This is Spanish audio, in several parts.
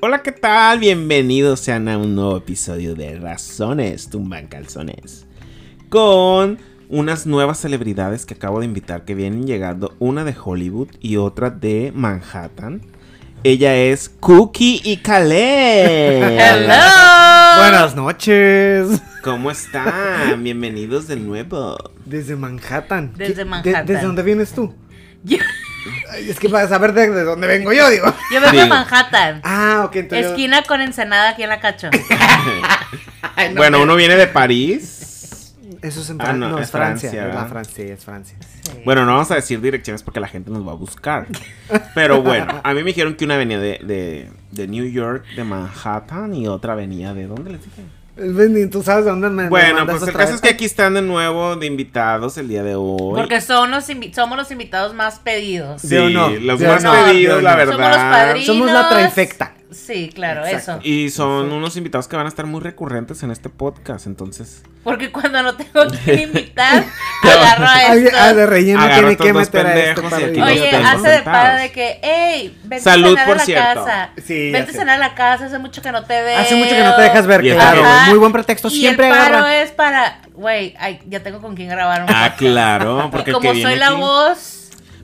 Hola, ¿qué tal? Bienvenidos sean a un nuevo episodio de Razones Tumban Calzones. Con unas nuevas celebridades que acabo de invitar que vienen llegando, una de Hollywood y otra de Manhattan. Ella es Cookie y Caleb. Hello. Buenas noches. ¿Cómo están? Bienvenidos de nuevo. Desde Manhattan. Desde ¿Qué- Manhattan. ¿Desde dónde vienes tú? Yo, Ay, Es que para saber de, de dónde vengo yo, digo. yo vengo Sí. de Manhattan. Ah, ok, entonces. Esquina con Ensenada aquí en la Cacho. Ay, no, bueno, me- uno viene de París. Eso es en Ah, Fran- no, no, es Francia. Francia. Francia, sí, es Francia. Sí. Bueno, no vamos a decir direcciones porque la gente nos va a buscar. Pero bueno, a mí me dijeron que una venía de, de, de New York, de Manhattan, y otra venía de... ¿Dónde les dije? ¿Tú sabes dónde me Bueno, pues el caso vez? es que aquí están de nuevo de invitados el día de hoy. Porque son los somos los invitados más pedidos. Sí, ¿Sí o no? los ¿Sí o más no? pedidos, ¿Sí o la verdad. Somos los padrinos. Somos la trifecta. Sí, claro, Exacto. eso. Y son unos invitados que van a estar muy recurrentes en este podcast, entonces... Porque cuando no tengo que invitar, agarro a Ay, estos. ah, de relleno tiene que meter a este y para los Oye, hace de para de que, hey, vente Salud, a cenar por a la cierto. casa. Sí, vente a cenar a la casa, hace mucho que no te veo. Hace mucho que no te dejas ver, Y claro. Ajá. Muy buen pretexto. Y Siempre el paro agarra. es para, güey, ay, ya tengo con quién grabar un Ah, podcast. claro, porque Y como que viene soy la aquí voz,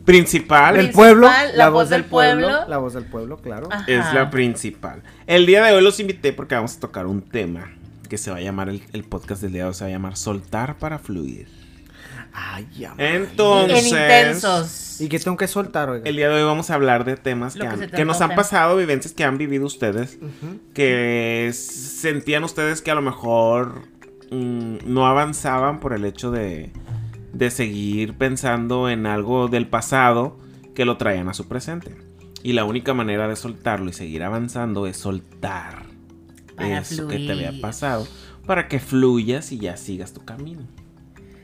principal Principal, pueblo, la la, voz voz del del pueblo, pueblo. La voz del pueblo, claro. Ajá. es la principal. El día de hoy los invité porque vamos a tocar un tema que se va a llamar, el, el podcast del día de hoy se va a llamar Soltar para Fluir. Ay, ya. Entonces... en intensos. ¿Y qué tengo que soltar, oiga? El día de hoy vamos a hablar de temas que, que han- que nos han pasado, vivencias que han vivido ustedes, que sentían ustedes que a lo mejor mm, no avanzaban por el hecho de, de seguir pensando en algo del pasado que lo traían a su presente. Y la única manera de soltarlo y seguir avanzando es soltar Para eso que te había pasado para que fluyas y ya sigas tu camino.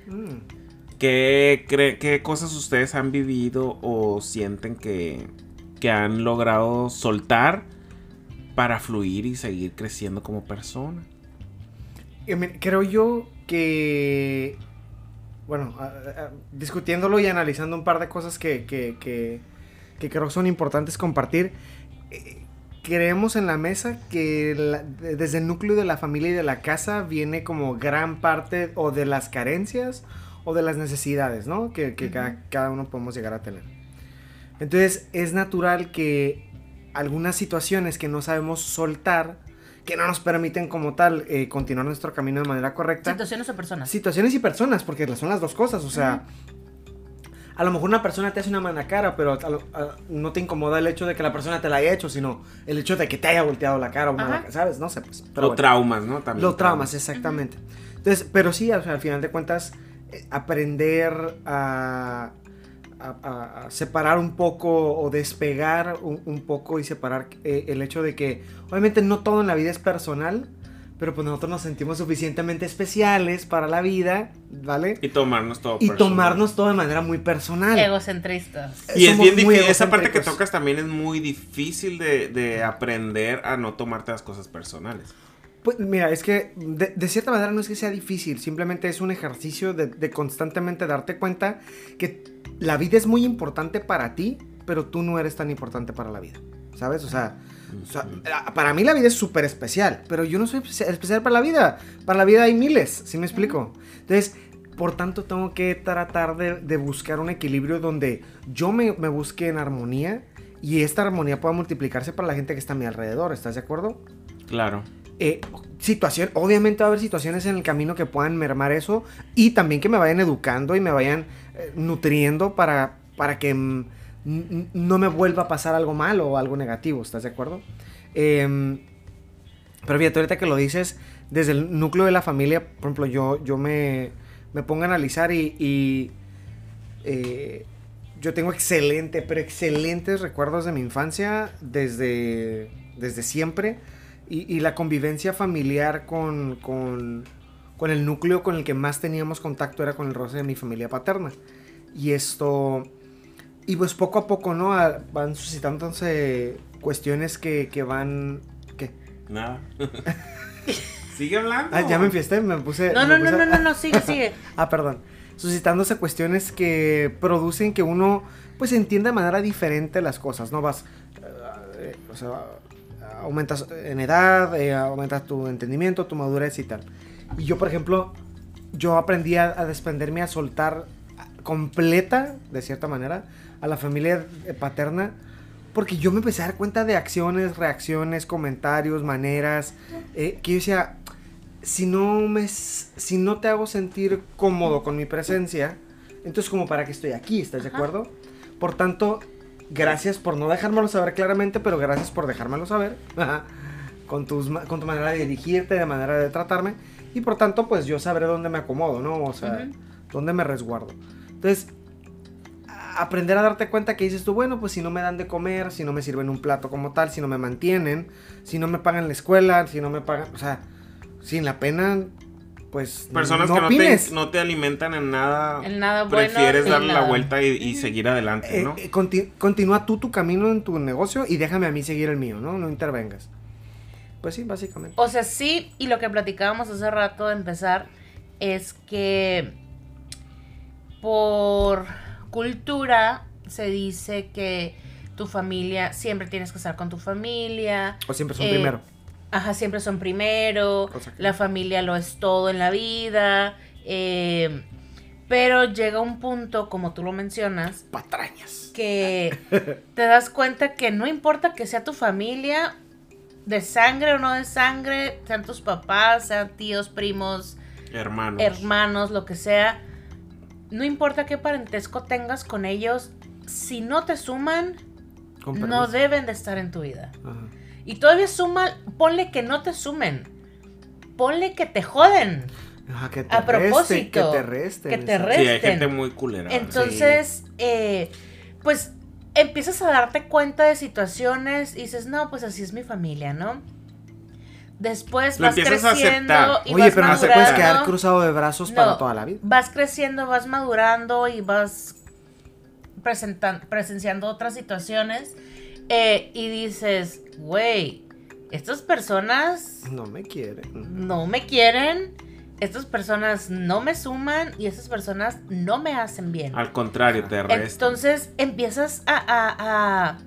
Mm. ¿Qué, qué cosas ustedes han vivido o sienten que, que han logrado soltar para fluir y seguir creciendo como persona? Eh, Creo yo que, bueno, a- a- discutiéndolo y analizando un par de cosas que, que, que- que creo son importantes compartir, eh, creemos en la mesa que la- de- desde el núcleo de la familia y de la casa viene como gran parte o de las carencias o de las necesidades, ¿no? Que, que cada, cada uno podemos llegar a tener. Entonces es natural que algunas situaciones que no sabemos soltar, que no nos permiten como tal eh, continuar nuestro camino de manera correcta, Situaciones o personas. situaciones y personas, porque son las dos cosas, o sea, a lo mejor una persona te hace una mala cara, pero a lo- a- no te incomoda el hecho de que la persona te la haya hecho, sino el hecho de que te haya volteado la cara, o mala- ¿sabes? No sé, pues. pero bueno. traumas, ¿no? También. Los traumas, exactamente. Entonces, pero sí, al final de cuentas, eh, aprender a, a- separar un poco o despegar un, un poco y separar eh, el hecho de que, obviamente, no todo en la vida es personal, pero pues nosotros nos sentimos suficientemente especiales para la vida, ¿vale? Y tomarnos todo Y personal. tomarnos todo de manera muy personal. Egocentristas. Y es Somos bien muy difícil, esa parte que tocas también es muy difícil de, de aprender a no tomarte las cosas personales. Pues mira, es que de, de cierta manera no es que sea difícil, simplemente es un ejercicio de, de constantemente darte cuenta que la vida es muy importante para ti, pero tú no eres tan importante para la vida, ¿sabes? O sea, o sea, la- para mí la vida es súper especial, pero yo no soy espe- especial para la vida, para la vida hay miles, ¿sí me explico? Entonces, por tanto, tengo que tratar de, de buscar un equilibrio donde yo me, me busque en armonía y esta armonía pueda multiplicarse para la gente que está a mi alrededor, ¿estás de acuerdo? Claro. Eh, situación, obviamente va a haber situaciones en el camino que puedan mermar eso y también que me vayan educando y me vayan eh, nutriendo para, para que no me vuelva a pasar algo malo o algo negativo, ¿estás de acuerdo? Em, pero fíjate, ahorita que lo dices, desde el núcleo de la familia, por ejemplo, yo, yo me, me pongo a analizar y, y, eh, yo tengo excelente, pero excelentes recuerdos de mi infancia desde, desde siempre. Y, y la convivencia familiar con, con, con el núcleo con el que más teníamos contacto era con el roce de mi familia paterna. Y esto... Y pues poco a poco, ¿no? A- van suscitándose cuestiones que, que van... ¿Qué? Nada. Sigue hablando. Ah, ya me enfiesté, me puse... No, me no, no, puse- no, no, no, sigue, sigue. Ah, perdón. Suscitándose cuestiones que producen que uno pues entienda de manera diferente las cosas, ¿no? Vas, eh, o sea, aumentas en edad, eh, aumentas tu entendimiento, tu madurez y tal. Y yo, por ejemplo, yo aprendí a, a desprenderme, a soltar completa, de cierta manera, a la familia eh, paterna, porque yo me empecé a dar cuenta de acciones, reacciones, comentarios, maneras, eh, que yo decía, si no, me, si no te hago sentir cómodo con mi presencia, entonces como para qué estoy aquí, ¿estás de Ajá. acuerdo? Por tanto, gracias por no dejármelo saber claramente, pero gracias por dejármelo saber. Con, tus, con tu manera de dirigirte, de manera de tratarme. Y por tanto, pues yo sabré dónde me acomodo, ¿no? O sea, dónde me resguardo. Entonces, aprender a darte cuenta que dices tú, bueno, pues si no me dan de comer, si no me sirven un plato como tal, si no me mantienen, si no me pagan la escuela, si no me pagan, o sea, sin la pena, pues Personas no que no te, no te alimentan en nada. En nada bueno, Prefieres en darle la vuelta y, y seguir adelante, Eh, ¿no? eh, conti- continúa tú tu camino en tu negocio y déjame a mí seguir el mío, ¿no? No intervengas. Pues sí, básicamente. O sea, sí, y lo que platicábamos hace rato de empezar es que por cultura se dice que tu familia, siempre tienes que estar con tu familia, O siempre son eh, primero. Ajá, siempre son primero, que- la familia lo es todo en la vida, eh, pero llega un punto, como tú lo mencionas, Patrañas. que te das cuenta que no importa que sea tu familia, de sangre o no de sangre, sean tus papás, sean tíos, primos, Hermanos. hermanos, lo que sea, no importa qué parentesco tengas con ellos, si no te suman, no deben de estar en tu vida. Ajá. Y todavía suma, ponle que no te sumen, ponle que te joden. Ajá, que te A propósito, que te resten. que te exacto. Sí, hay resten. gente muy culera. Entonces, eh, pues empiezas a darte cuenta de situaciones y dices, no, pues así es mi familia, ¿no? Después Lo vas a creciendo y Oye, vas pero no te madurando. puedes quedar cruzado de brazos para toda la vida. Vas creciendo, vas madurando y vas presentan- presenciando otras situaciones eh, y dices, güey, estas personas No me quiere. no me quieren, estas personas no me suman y estas personas no me hacen bien. Al contrario, te restan. Entonces empiezas a, a- a-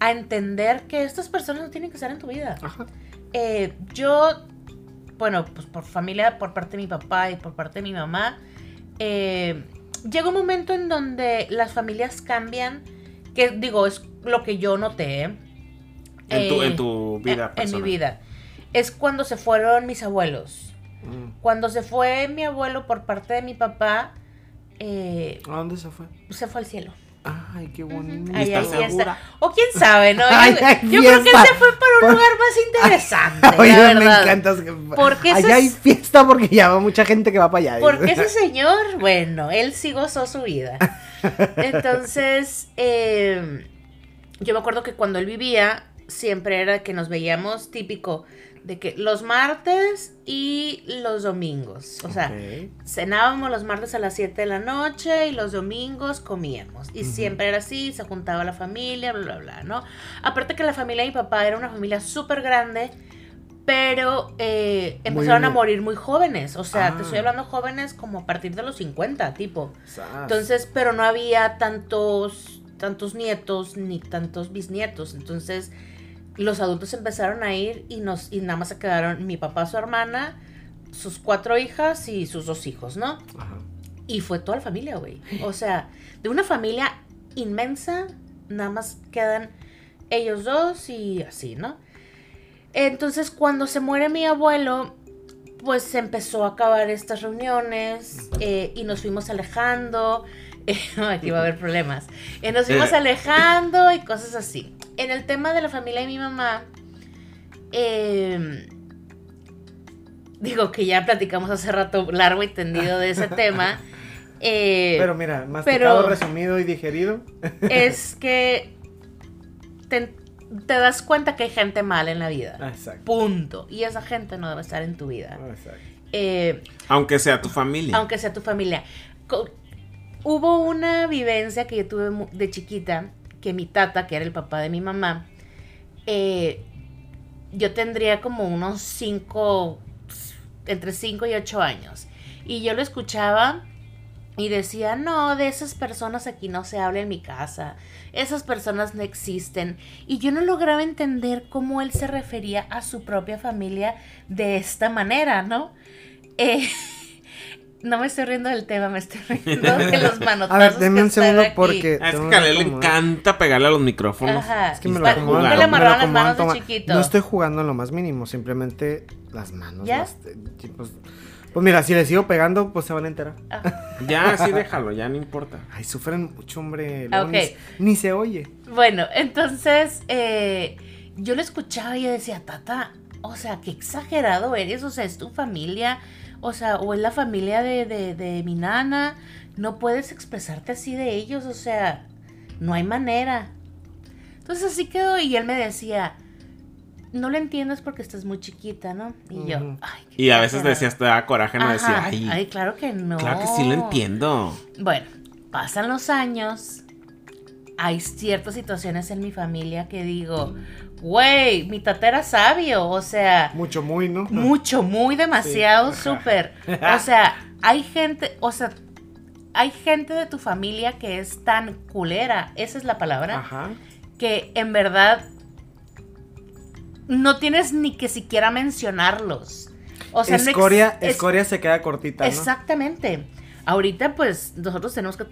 a entender que estas personas no tienen que estar en tu vida. Ajá. Eh, yo, bueno, pues por familia, por parte de mi papá y por parte de mi mamá, eh, llega un momento en donde las familias cambian, que digo, es lo que yo noté. ¿Eh? en, tu, Eh, en tu vida en- en mi vida. Es cuando se fueron mis abuelos. Mm. Cuando se fue mi abuelo por parte de mi papá, eh, ¿A dónde se fue? se fue al cielo. Ay, qué bonito. ¿Estás fiesta. O quién sabe, ¿no? Yo, Ay, creo que fiesta. se fue para un Por- lugar más interesante. Oye, la me encanta. Porque ese Allá hay es- fiesta porque ya va mucha gente que va para allá. Porque ese señor, bueno, él sí gozó su vida. Entonces, eh, yo me acuerdo que cuando él vivía, siempre era que nos veíamos típico de que los martes y los domingos. O sea, cenábamos los martes a las 7 de la noche y los domingos comíamos. Y siempre era así, se juntaba la familia, bla, bla, bla, ¿no? Aparte que la familia de mi papá era una familia súper grande, pero eh, Muy empezaron a morir muy jóvenes. O sea, Ah. te estoy hablando jóvenes como a partir de los 50, tipo. Sas. Entonces, pero no había tantos, tantos nietos ni tantos bisnietos. Entonces, los adultos empezaron a ir y nos y nada más se quedaron mi papá, su hermana, sus cuatro hijas y sus dos hijos, ¿no? Ajá. Y fue toda la familia, güey. O sea, de una familia inmensa, nada más quedan ellos dos y así, ¿no? Entonces, cuando se muere mi abuelo, pues se empezó a acabar estas reuniones eh, y nos fuimos alejando. Aquí va a haber problemas. Eh, nos fuimos alejando y cosas así. En el tema de la familia de mi mamá, eh, digo que ya platicamos hace rato largo y tendido de ese tema. eh, Pero mira, masticado, pero- resumido y digerido. es que te, te das cuenta que hay gente mala en la vida. Ah, Exacto. Punto. Y esa gente no debe estar en tu vida. Ah, Exacto. Eh, Aunque sea tu familia. aunque sea tu familia. Hubo una vivencia que yo tuve de chiquita, que mi tata, que era el papá de mi mamá, eh, yo tendría como unos 5, entre 5 y 8 años. Y yo lo escuchaba Y decía, no, de esas personas aquí no se habla en mi casa. Esas personas no existen. Y yo no lograba entender cómo él se refería a su propia familia de esta manera, ¿no? Eh, no me estoy riendo del tema, me estoy riendo de los manotazos. A ver, denme un segundo porque. Ah, Es que a él le encanta pegarle a los micrófonos. Ajá. Es que me lo acomodan, nunca le me lo amarraron las acomodan, manos de chiquito. No estoy jugando en lo más mínimo, simplemente las manos. ¿Ya? las- eh, pues, pues mira, si le sigo pegando, pues se van a enterar. Ya, sí, déjalo, ya no importa. Ay, sufren mucho, hombre. Ah, ni, se oye. Bueno, entonces eh, yo lo escuchaba y yo decía, Tata, o sea, qué exagerado eres, o sea, es tu familia, o sea, o es la familia de, de, de mi nana, no puedes expresarte así de ellos, o sea, no hay manera. Entonces así quedó y él me decía, no lo entiendes porque estás muy chiquita, ¿no? Y yo, ay, qué Y a veces exagerado". decías, te da coraje no decir, Ajá, ay, ay, claro que no. claro que sí lo entiendo. Bueno, pasan los años. Hay ciertas situaciones en mi familia que digo, güey, mi tata era sabio. O sea, Mucho, muy, ¿no? mucho, muy demasiado, Sí. súper. O sea, hay gente, o sea, hay gente de tu familia que es tan culera, esa es la palabra, Ajá. que en verdad no tienes ni que siquiera mencionarlos. O sea, ex- escoria, es- escoria se queda cortita, ¿no? Exactamente. Ahorita, pues, nosotros tenemos que.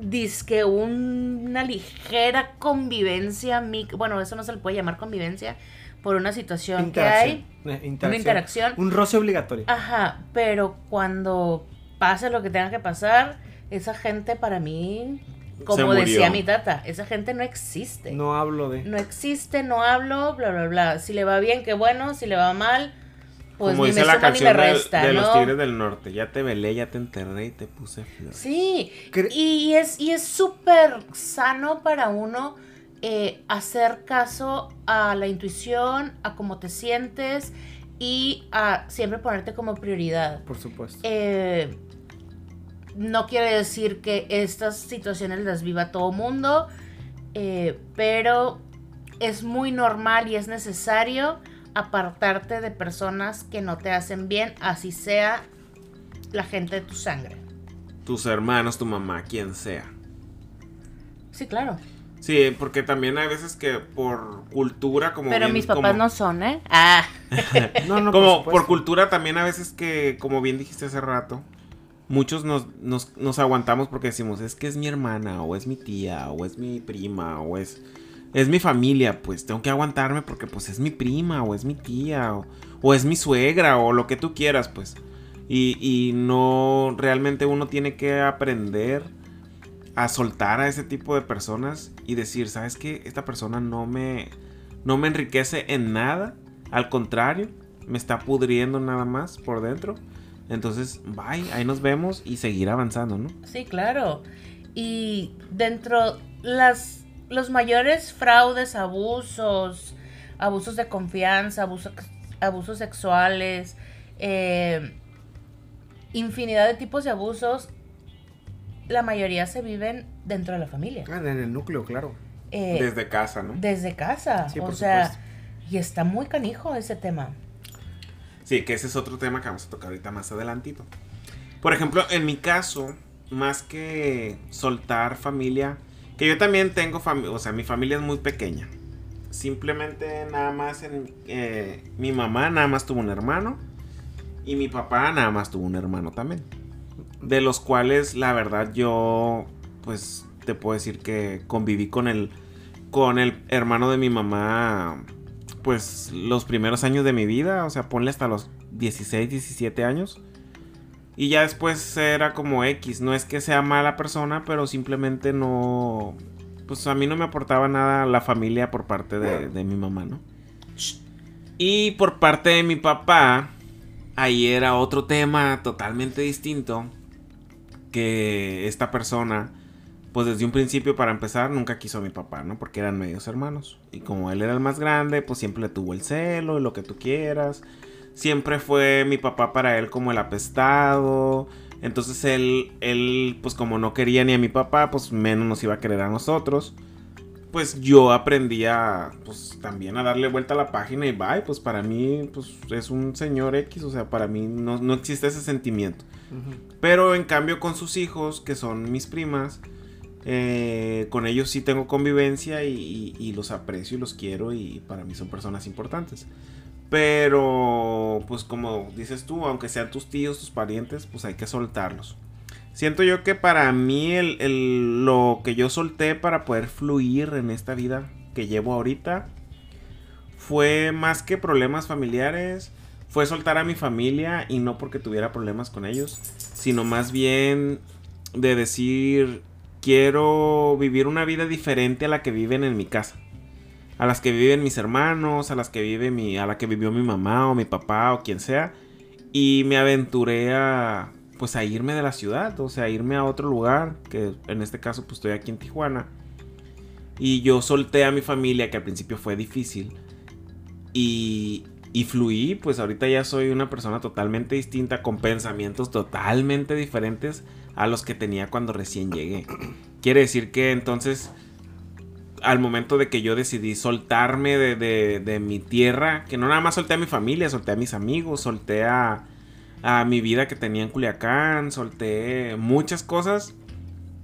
Disque una ligera convivencia. mi- Bueno, eso no se le puede llamar convivencia. Por una situación que hay. Eh, Una interacción. Un roce obligatorio. Ajá. Pero cuando pase lo que tenga que pasar, esa gente para mí. Como decía mi tata, esa gente no existe. No hablo de. No existe, no hablo, bla, bla, bla. Si le va bien, qué bueno. Si le va mal, pues Como ni dice me la canción de, resta, de los ¿no? Tigres del Norte. Ya te velé, ya te enterré y te puse flores. Sí, Cre- y es y es súper sano para uno eh, hacer caso a la intuición, a cómo te sientes y a siempre ponerte como prioridad. Por supuesto. Eh, no quiere decir que estas situaciones las viva todo mundo, eh, pero es muy normal y es necesario apartarte de personas que no te hacen bien, así sea la gente de tu sangre. Tus hermanos, tu mamá, quien sea. Sí, claro. Sí, porque también hay veces que por cultura, como. Pero bien- mis papás como- no son, ¿eh? Ah. No, no, como por, por, cultura también a veces que, como bien dijiste hace rato, muchos nos, nos, nos aguantamos porque decimos, es que es mi hermana, o es mi tía, o es mi prima, o es, es mi familia, pues tengo que aguantarme porque pues es mi prima, o es mi tía, o, o es mi suegra, o lo que tú quieras, pues. Y, y no, realmente uno tiene que aprender a soltar a ese tipo de personas y decir, ¿sabes qué? Esta persona no me, no me enriquece en nada. Al contrario, me está pudriendo nada más por dentro. Entonces, bye, ahí nos vemos y seguir avanzando, ¿no? Sí, claro. Y dentro las los mayores fraudes, abusos, abusos de confianza, abusos, abusos sexuales, eh, infinidad de tipos de abusos, la mayoría se viven dentro de la familia. Ah, en el núcleo, claro. Eh, Desde casa, ¿no? desde casa. Sí, o por sea, supuesto. y está muy canijo ese tema. Sí, que ese es otro tema que vamos a tocar ahorita más adelantito. Por ejemplo, en mi caso, más que soltar familia, que yo también tengo familia, o sea, mi familia es muy pequeña. Simplemente nada más eh, mi mamá nada más tuvo un hermano y mi papá nada más tuvo un hermano también. De los cuales la verdad yo pues te puedo decir que conviví con el con el hermano de mi mamá pues los primeros años de mi vida, o sea, ponle hasta los 16, 17 años. Y ya después era como X, no es que sea mala persona, pero simplemente no pues a mí no me aportaba nada la familia por parte de, de mi mamá, ¿no? Y por parte de mi papá, ahí era otro tema totalmente distinto. Que esta persona, pues desde un principio para empezar, nunca quiso a mi papá, ¿no? Porque eran medios hermanos. Y como él era el más grande, pues siempre le tuvo el celo y lo que tú quieras. Siempre fue mi papá para él como el apestado. Entonces él, él, pues como no quería ni a mi papá, pues menos nos iba a querer a nosotros. pues yo aprendí a, pues también a darle vuelta a la página y bye, pues para mí, pues es un señor X, o sea, para mí no, no existe ese sentimiento. Pero en cambio con sus hijos, que son mis primas, eh, con ellos sí tengo convivencia y, y los aprecio y los quiero y para mí son personas importantes. Pero, pues como dices tú, aunque sean tus tíos, tus parientes, pues hay que soltarlos. Siento yo que para mí el, lo que yo solté para poder fluir en esta vida que llevo ahorita fue más que problemas familiares, fue soltar a mi familia y no porque tuviera problemas con ellos, sino más bien de decir quiero vivir una vida diferente a la que viven en mi casa. A las que viven mis hermanos, a las que vive mi, a la que vivió mi mamá o mi papá o quien sea. Y me aventuré a, pues a irme de la ciudad, o sea, a irme a otro lugar, que en este caso pues estoy aquí en Tijuana. Y yo solté a mi familia, que al principio fue difícil. Y, y fluí, pues ahorita ya soy una persona totalmente distinta, con pensamientos totalmente diferentes a los que tenía cuando recién llegué. Quiere decir que entonces, al momento de que yo decidí soltarme de, de- de mi tierra, que no nada más solté a mi familia, solté a mis amigos, solté a, a mi vida que tenía en Culiacán, solté muchas cosas,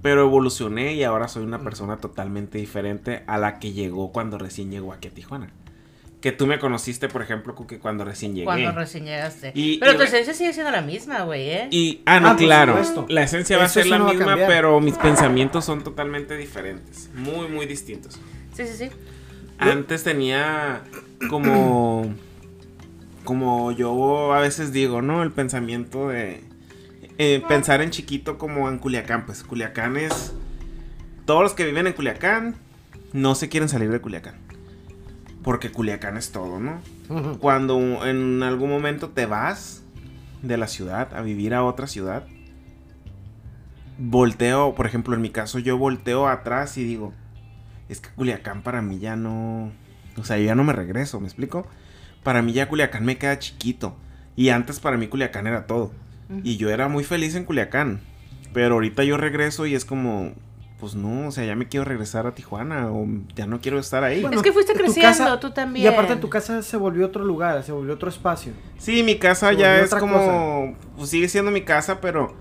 pero evolucioné y ahora soy una persona totalmente diferente a la que llegó cuando recién llegó aquí a Tijuana. Que tú me conociste, por ejemplo, Cookie, cuando recién llegué. Cuando recién llegaste. Y- Pero y tu esencia sigue siendo la misma, güey, ¿eh? Y, ah, no, Ah, claro. La esencia va a ser la no misma, pero mis pensamientos son totalmente diferentes. Muy, muy distintos. Sí, sí, sí. Antes tenía como. Como yo a veces digo, ¿no? El pensamiento de. eh, pensar en chiquito como en Culiacán. Pues Culiacán es. Todos los que viven en Culiacán no se quieren salir de Culiacán. Porque Culiacán es todo, ¿no? Cuando en algún momento te vas de la ciudad a vivir a otra ciudad, volteo, por ejemplo, en mi caso, yo volteo atrás y digo, es que Culiacán para mí ya no, o sea, yo ya no me regreso, ¿me explico? Para mí ya Culiacán me queda chiquito y antes para mí Culiacán era todo y yo era muy feliz en Culiacán, pero ahorita yo regreso y es como, pues no, o sea, ya me quiero regresar a Tijuana o ya no quiero estar ahí. Bueno, es que fuiste creciendo, casa- tú también. Y aparte tu casa se volvió otro lugar, se volvió otro espacio. Sí, mi casa Se ya es como. Pues sigue siendo mi casa, pero.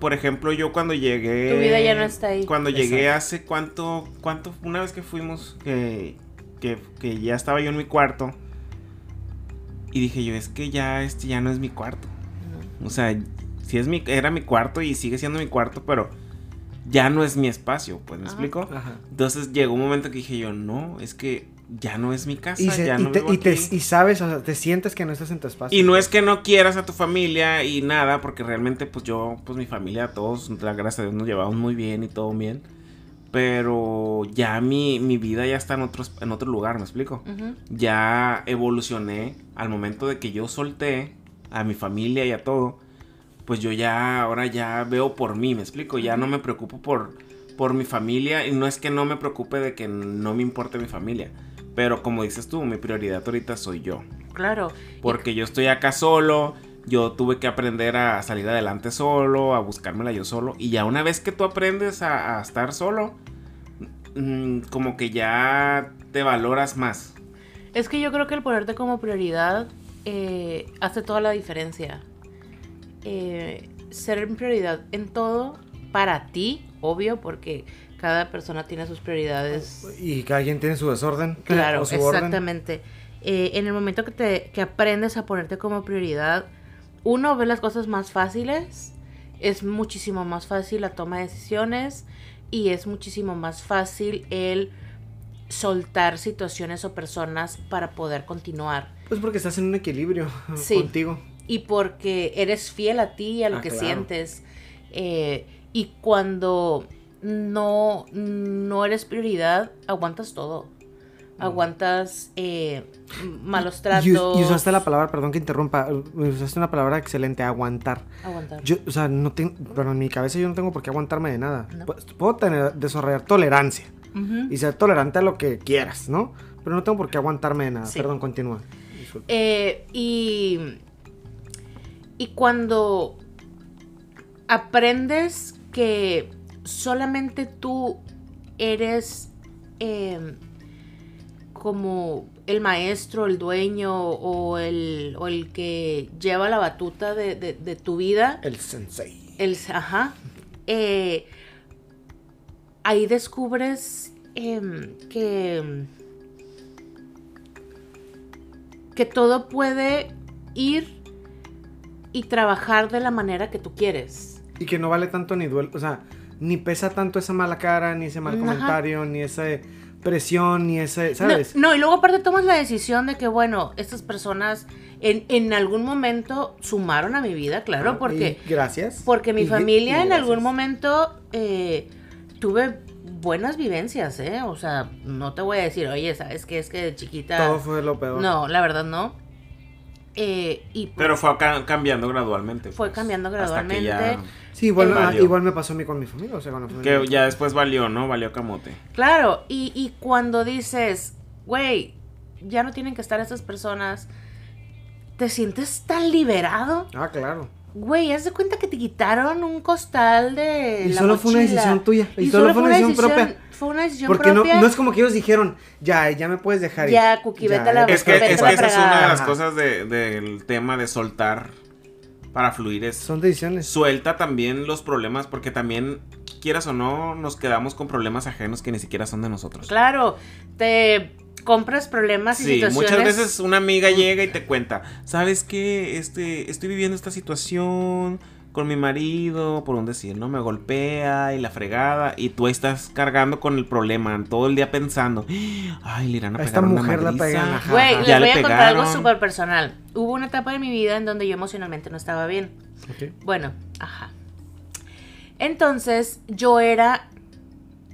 Por ejemplo, yo cuando llegué. Tu vida ya no está ahí. Cuando llegué Exacto. hace cuánto. ¿Cuánto? Una vez que fuimos. Que, que, que ya estaba yo en mi cuarto. Y dije yo, es que ya este ya no es mi cuarto. O sea, sí es mi, era mi cuarto y sigue siendo mi cuarto, pero ya no es mi espacio, pues me Ajá. explico. Ajá. Entonces llegó un momento que dije yo, no, es que ya no es mi casa, Y, se- ya y no te- y te- aquí. y sabes, o sea, te sientes que no estás en tu espacio. Y no es que no quieras a tu familia y nada, porque realmente pues yo, pues mi familia, todos, la gracias a Dios nos llevamos muy bien y todo bien. Pero ya mi, mi vida ya está en otro, en otro lugar, ¿me explico? Ujú. Ya evolucioné al momento de que yo solté a mi familia y a todo. Pues yo ya, ahora ya veo por mí, ¿me explico? Ya no me preocupo por, por mi familia y no es que no me preocupe de que no me importe mi familia. Pero como dices tú, mi prioridad ahorita soy yo. Claro. Porque yo estoy acá solo, yo tuve que aprender a salir adelante solo, a buscármela yo solo. Y ya una vez que tú aprendes a, a estar solo, mm, como que ya te valoras más. Es que yo creo que el ponerte como prioridad eh, hace toda la diferencia. Eh, ser en prioridad en todo para ti, obvio, porque cada persona tiene sus prioridades. Y cada quien tiene su desorden. Claro, o su orden. exactamente. Eh, en el momento que, te, que aprendes a ponerte como prioridad, uno ve las cosas más fáciles, es muchísimo más fácil la toma de decisiones y es muchísimo más fácil el soltar situaciones o personas para poder continuar. Pues porque estás en un equilibrio Sí. contigo. Y porque eres fiel a ti y a lo Ah, que claro. sientes. Eh, y cuando no, no eres prioridad, aguantas todo. Aguantas eh, malos tratos. Y, y usaste la palabra, perdón que interrumpa, usaste una palabra excelente, aguantar. Aguantar. Yo, o sea, no tengo, pero en mi cabeza yo no tengo por qué aguantarme de nada. No. Pues, puedo tener, desarrollar tolerancia y ser tolerante a lo que quieras, ¿no? Pero no tengo por qué aguantarme de nada. Sí. Perdón, continúa. Disculpa. Eh, y, y cuando aprendes que solamente tú eres eh, como el maestro, el dueño o el, o el que lleva la batuta de, de- de tu vida. El sensei. El, ajá. eh, ahí descubres em, que, que todo puede ir y trabajar de la manera que tú quieres. Y que no vale tanto ni duele, o sea, ni pesa tanto esa mala cara, ni ese mal Ajá. comentario, ni esa presión, ni ese, ¿sabes? No, y luego aparte tomas la decisión de que, bueno, estas personas en, en algún momento sumaron a mi vida, claro, porque... Y gracias. Porque mi Y- familia y en algún momento eh, tuve buenas vivencias, ¿eh? O sea, no te voy a decir, oye, ¿sabes qué? Es que de chiquita... Todo fue lo peor. No, la verdad no. Eh, y Pero fue ca- cambiando gradualmente. Fue pues, cambiando hasta que gradualmente. Sí, igual, Eh, ah, valió. igual me pasó a mí con mi familia, o sea, con la familia. Que ya después valió, ¿no? Valió camote. claro, y, y cuando dices, güey, ya no tienen que estar estas personas, te sientes tan liberado. Ah, claro. Güey, haz de cuenta que te quitaron un costal de. Y la solo fue una decisión tuya, y solo fue una decisión propia. Fue una decisión Porque no, propia. no es como que ellos dijeron, ya, ya me puedes dejar ir. Ya, Cookie, vete a la- Es que, Vete es a que esa es una de las Ajá. cosas de- del tema de soltar para fluir. Es Son decisiones. suelta también los problemas porque también, quieras o no, nos quedamos con problemas ajenos que ni siquiera son de nosotros. Claro, te compras problemas y Sí, situaciones. muchas veces una amiga llega y te cuenta, ¿sabes qué? Este, estoy viviendo esta situación con mi marido, por un decir, ¿no? Me golpea y la fregada y tú estás cargando con el problema, todo el día pensando, ay, le irán a pegar esta una mujer la madriza". pegan. Güey, les voy le a contar algo súper personal. Hubo una etapa de mi vida en donde yo emocionalmente no estaba bien. Ok. Bueno, ajá. Entonces, yo era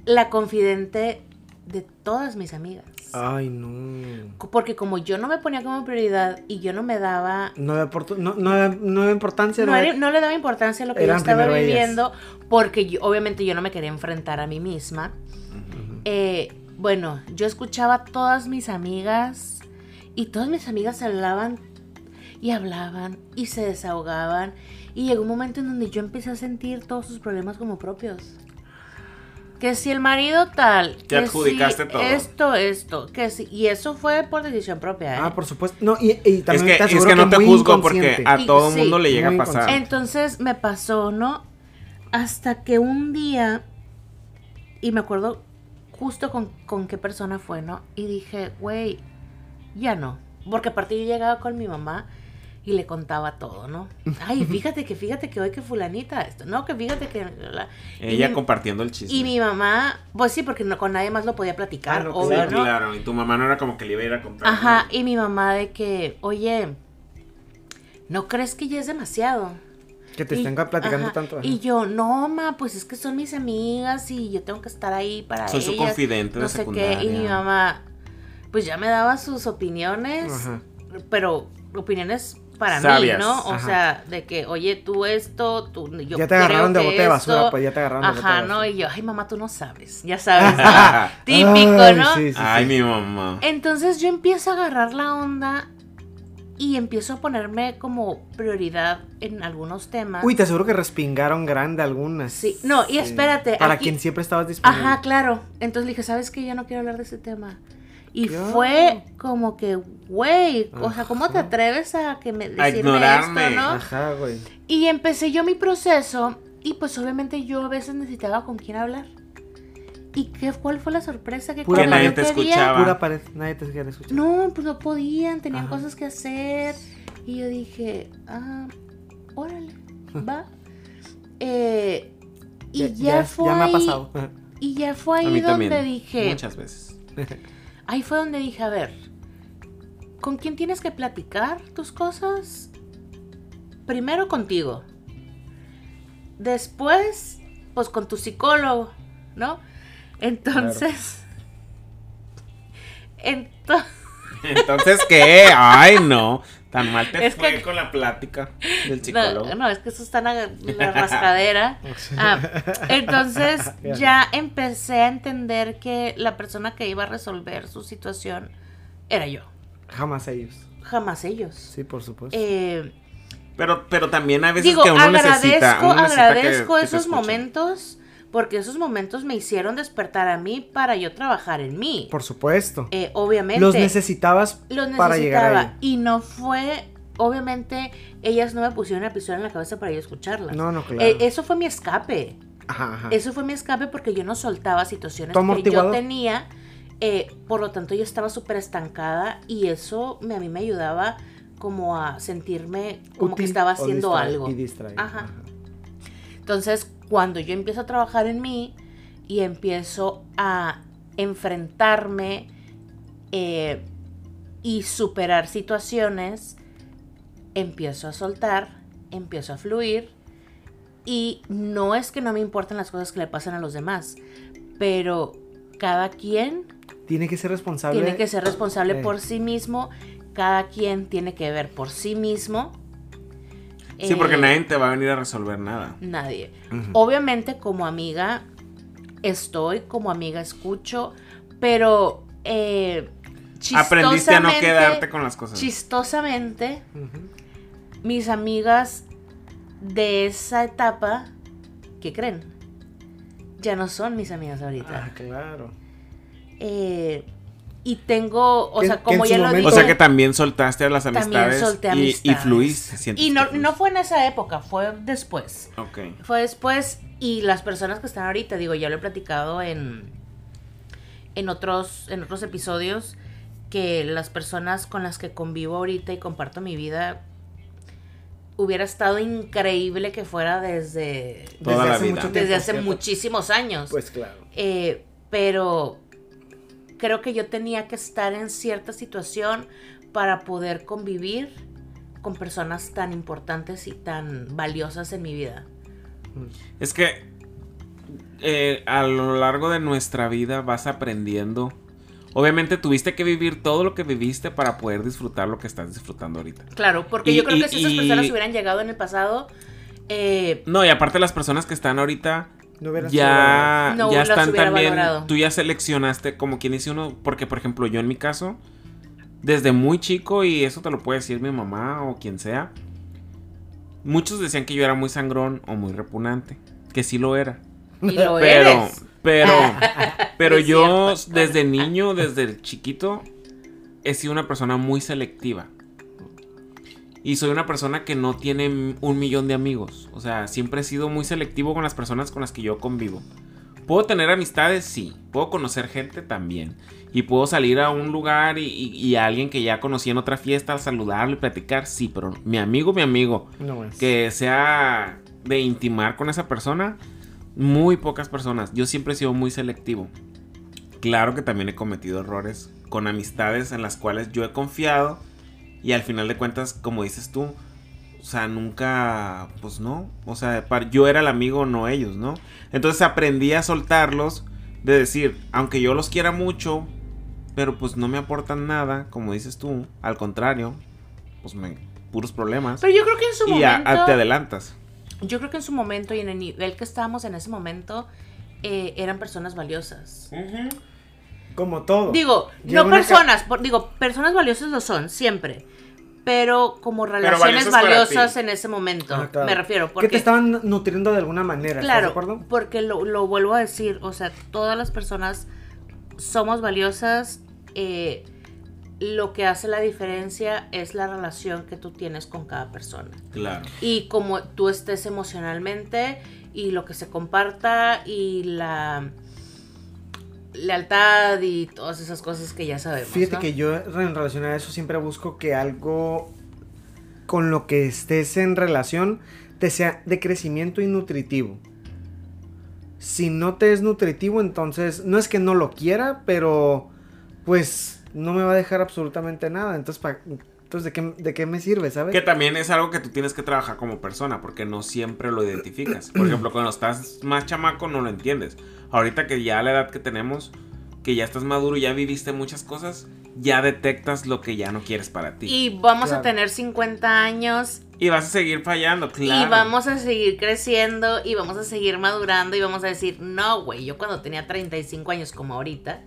la confidente de todas mis amigas. Ay, no. Porque como yo no me ponía como prioridad y yo no me daba No había, portu- no, no no importancia. no, era- le daba importancia a lo que yo estaba ellas. viviendo, porque yo- obviamente yo no me quería enfrentar a mí misma. Eh, bueno, yo escuchaba a todas mis amigas y todas mis amigas hablaban y hablaban y se desahogaban y llegó un momento en donde yo empecé a sentir todos sus problemas como propios. Que si el marido tal, Te que adjudicaste si todo. esto, esto, que si, y eso fue por decisión propia. ¿eh? Ah, por supuesto. No, y, y Es también que, te es aseguro que no te juzgo porque a Y- todo sí, mundo le llega a pasar. Entonces me pasó, ¿no? Hasta que un día, y me acuerdo justo con, con qué persona fue, ¿no? Y dije, güey, ya no. Porque aparte yo llegaba con mi mamá y le contaba todo, ¿no? Ay, fíjate que, fíjate que hoy que fulanita, esto, no, que fíjate que... Ella mi- compartiendo el chisme. Y mi mamá, pues sí, porque no, con nadie más lo podía platicar, Ah, no, Sí, obvio, ¿no? claro. Y tu mamá no era como que le iba a ir a contar. Ajá, y mi mamá de que, oye, ¿no crees que ya es demasiado? Que te Y- estén platicando ajá, tanto. ajá. Y yo, no, ma, pues es que son mis amigas y yo tengo que estar ahí para Soy su ellas, confidente de no sé qué. secundaria. Y mi mamá, pues ya me daba sus opiniones, Ajá. pero opiniones para Sabias, mí, ¿no? O ajá. sea, de que, oye, tú esto, tú, yo ya te agarraron de bote de basura, pues ya te agarraron de bote de Ajá, basura. ¿no? Y yo, ay, mamá, tú no sabes, ya sabes, ¿no? Típico, Ay, ¿no? sí, sí, Ay, sí. mi mamá. Entonces yo empiezo a agarrar la onda y empiezo a ponerme como prioridad en algunos temas. Uy, te aseguro que respingaron grande algunas. Sí, no, y espérate, Para aquí- quien siempre estabas disponible. Ajá, claro. Entonces le dije, ¿sabes qué? Yo no quiero hablar de ese tema. Y fue como que, güey, o sea, ¿cómo te atreves a que me A decirme ignorarme. esto, no? Ajá, güey. Y empecé yo mi proceso y pues obviamente yo a veces necesitaba con quién hablar. ¿Y qué, cuál fue la sorpresa? Que Pura cuando nadie yo te quería- escuchaba. Pura pared, nadie te quiere escuchar. No, pues no podían, tenían Ajá. cosas que hacer. Y yo dije, ah, órale, va. Eh, y ya, fue ya me ha ahí- pasado. Y ya fue A ahí mí donde también. dije, Muchas veces. ahí fue donde dije, a ver, ¿con quién tienes que platicar tus cosas? Primero contigo. Después, pues con tu psicólogo, ¿no? Entonces, entonces, Entonces, ¿qué? Ay, no. Tan mal te Es fue que- con la plática del psicólogo. no, no, es que eso está en la, en la rascadera. Ah, entonces ya empecé a entender que la persona que iba a resolver su situación era yo, Jamás ellos. jamás ellos. Sí, por supuesto. Eh, Pero, pero también hay veces digo, que uno agradezco, necesita. uno necesita que- agradezco que esos momentos porque esos momentos me hicieron despertar a mí para yo trabajar en mí. Por supuesto. Eh, obviamente. Los necesitabas los para llegar necesitaba. ahí. Y no fue, obviamente, ellas no me pusieron la pistola en la cabeza para yo escucharlas. No, no, claro. Eh, eso fue mi escape. Ajá, ajá. Eso fue mi escape porque yo no soltaba situaciones ¿Tu que yo tenía. eh, por lo tanto, yo estaba súper estancada y eso me, a mí me ayudaba como a sentirme como que estaba haciendo algo. Y distraído. Ajá. Entonces, cuando yo empiezo a trabajar en mí y empiezo a enfrentarme eh, y superar situaciones, empiezo a soltar, empiezo a fluir y no es que no me importen las cosas que le pasan a los demás, pero cada quien Tiene que ser responsable. tiene que ser responsable Eh. por sí mismo, cada quien tiene que ver por sí mismo. Sí, porque Eh, nadie te va a venir a resolver nada. Nadie. Obviamente como amiga estoy, como amiga escucho, pero eh, Aprendiste a no quedarte con las cosas. Chistosamente, mis amigas de esa etapa, ¿qué creen? Ya no son mis amigas ahorita. Ah, claro. Eh, y tengo, o sea, como ya lo momento- O dije, sea que también soltaste a las amistades, solté y- amistades. Y, fluiste. Y no, no fue en esa época, fue después. Ok. Fue después y las personas que están ahorita, digo, ya lo he platicado en, en, otros, en otros episodios, que las personas con las que convivo ahorita y comparto mi vida, hubiera estado increíble que fuera desde, Toda Desde la hace vida. mucho desde tiempo, hace ¿cierto? muchísimos años. Pues claro. Eh, pero creo que yo tenía que estar en cierta situación para poder convivir con personas tan importantes y tan valiosas en mi vida. Es que eh, a lo largo de nuestra vida vas aprendiendo. Obviamente tuviste que vivir todo lo que viviste para poder disfrutar lo que estás disfrutando ahorita. Claro, porque Y- yo creo y- que si esas y- personas hubieran llegado en el pasado, eh, No, y aparte las personas que están ahorita No ya, No ya están hubiera también. valorado. Tú ya seleccionaste como quien dice uno. Porque, por ejemplo, yo en mi caso, desde muy chico, y eso te lo puede decir mi mamá o quien sea. Muchos decían que yo era muy sangrón o muy repugnante. Que sí lo era. y lo Pero, eres. pero, pero Es yo cierto. desde niño, desde el chiquito, he sido una persona muy selectiva. Y soy una persona que no tiene un millón de amigos. O sea, siempre he sido muy selectivo con las personas con las que yo convivo. ¿Puedo tener amistades? Sí. ¿Puedo conocer gente? También. Y puedo salir a un lugar y, y- y a alguien que ya conocí en otra fiesta, saludarlo y platicar. Sí, pero mi amigo, mi amigo, No es. que sea de intimar con esa persona, muy pocas personas. Yo siempre he sido muy selectivo. Claro que también he cometido errores con amistades en las cuales yo he confiado y al final de cuentas, como dices tú, o sea, nunca, pues no, o sea, par- yo era el amigo, no ellos, ¿no? Entonces aprendí a soltarlos, de decir, aunque yo los quiera mucho, pero pues no me aportan nada, como dices tú, al contrario, pues me, puros problemas. Pero yo creo que en su Y momento. a- te adelantas. Yo creo que en su momento y en el nivel que estábamos en ese momento, eh, eran personas valiosas. Como todo. Digo, Llega no personas, por- digo, personas valiosas lo son, siempre. Pero como relaciones valiosas en ese momento, Ah, claro. me refiero. Que Porque, te estaban nutriendo de alguna manera. ¿estás de claro, acuerdo? porque lo, lo vuelvo a decir, o sea, todas las personas somos valiosas. eh, lo que hace la diferencia es la relación que tú tienes con cada persona. Claro. y como tú estés emocionalmente y lo que se comparta y la lealtad y todas esas cosas que ya sabemos. Fíjate ¿no? que yo en relación a eso siempre busco que algo con lo que estés en relación te sea de crecimiento y nutritivo. Si no te es nutritivo, entonces no es que no lo quiera, pero pues no me va a dejar absolutamente nada. Entonces, pa- entonces ¿de, qué, ¿de qué me sirve, sabes? Que también es algo que tú tienes que trabajar como persona, porque no siempre lo identificas. Por ejemplo, cuando estás más chamaco no lo entiendes. Ahorita que ya la edad que tenemos, que ya estás maduro y ya viviste muchas cosas, ya detectas lo que ya no quieres para ti. Y, Y vamos a tener 50 años vas a seguir fallando, claro. y vamos a seguir creciendo y vamos a seguir madurando y vamos a decir, no, güey, yo cuando tenía 35 años como ahorita.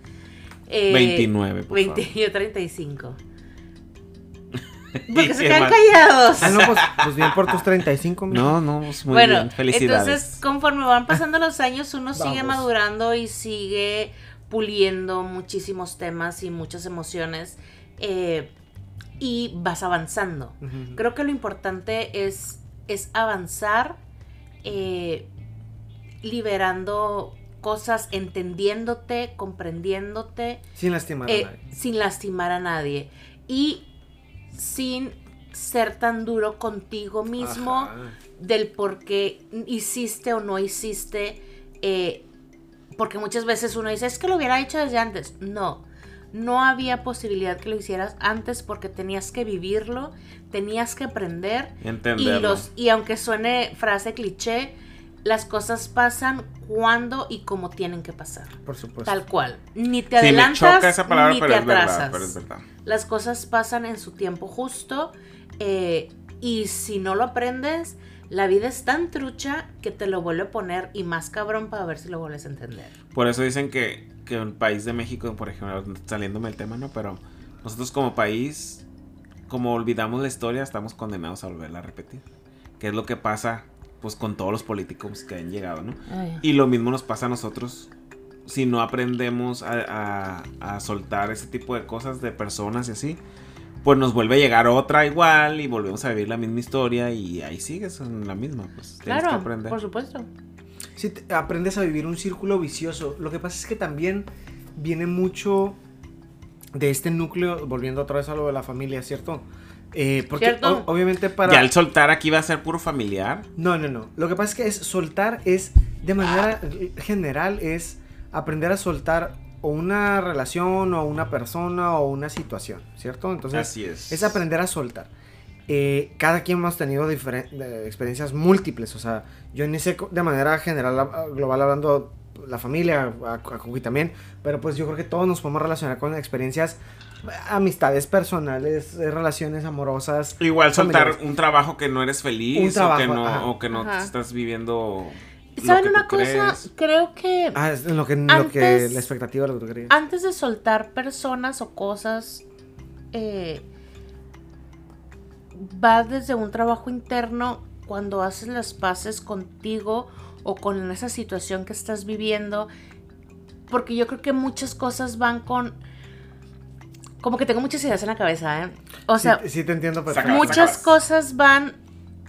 eh, 29, por 20, favor. yo 35. Porque se quedan mal. callados. Ah, no, pues, pues bien por tus 35, mijo. No, no, pues muy bueno, bien. Felicidades. entonces conforme van pasando los años, uno sigue madurando y sigue puliendo muchísimos temas y muchas emociones eh, y vas avanzando. Creo que lo importante es, es avanzar eh, liberando cosas, entendiéndote, comprendiéndote, Sin lastimar a eh, nadie. sin lastimar a nadie y sin ser tan duro contigo mismo Ajá. del por qué hiciste o no hiciste. eh, porque muchas veces uno dice, es que lo hubiera hecho desde antes. No, no había posibilidad que lo hicieras antes porque tenías que vivirlo, tenías que aprender. Y, Entenderlo. los, y aunque suene frase cliché, las cosas pasan cuando y como tienen que pasar. Por supuesto. Tal cual. Ni te Sí, me adelantas choca esa palabra, ni pero te es verdad, atrasas. pero es verdad. Las cosas pasan en su tiempo justo eh, y si no lo aprendes, la vida es tan trucha que te lo vuelve a poner y más cabrón para ver si lo vuelves a entender. Por eso dicen que, que el país de México, por ejemplo, saliéndome el tema, ¿no? Pero nosotros como país, como olvidamos la historia, estamos condenados a volverla a repetir. Que es lo que pasa, pues, con todos los políticos que han llegado, ¿no? Y lo mismo nos pasa a nosotros si no aprendemos a, a- a soltar ese tipo de cosas de personas y así. Pues nos vuelve a llegar otra igual y volvemos a vivir la misma historia y ahí sigues en la misma. Pues tienes que Claro, aprender. por supuesto. Sí, te- aprendes a vivir un círculo vicioso. Lo que pasa es que también viene mucho de este núcleo, volviendo otra vez a lo de la familia, ¿cierto? Eh, porque obviamente para... Ya al soltar aquí va a ser puro familiar. No, no, no. Lo que pasa es que es soltar es, de manera general, es aprender a soltar o una relación o una persona o una situación, ¿cierto? Entonces, Así es. es aprender a soltar. Eh, cada quien hemos tenido experiencias múltiples, o sea, yo ni sé co- de manera general, a- global, hablando la familia, a, a también, pero pues yo creo que todos nos podemos relacionar con experiencias, amistades personales, eh, relaciones amorosas. Igual soltar familiares. un trabajo que no eres feliz Un o que no, ajá. o que no Ajá. estás viviendo. ¿Saben una cosa? crees. Creo que Ah, es lo que, lo que Antes- la expectativa de lo que tú querías. antes de soltar personas o cosas, eh, va desde un trabajo interno cuando haces las paces contigo o con esa situación que estás viviendo. Porque yo creo que muchas cosas van con... Como que tengo muchas ideas en la cabeza, ¿eh? O sea, sí, sí te entiendo. Saca- muchas cosas van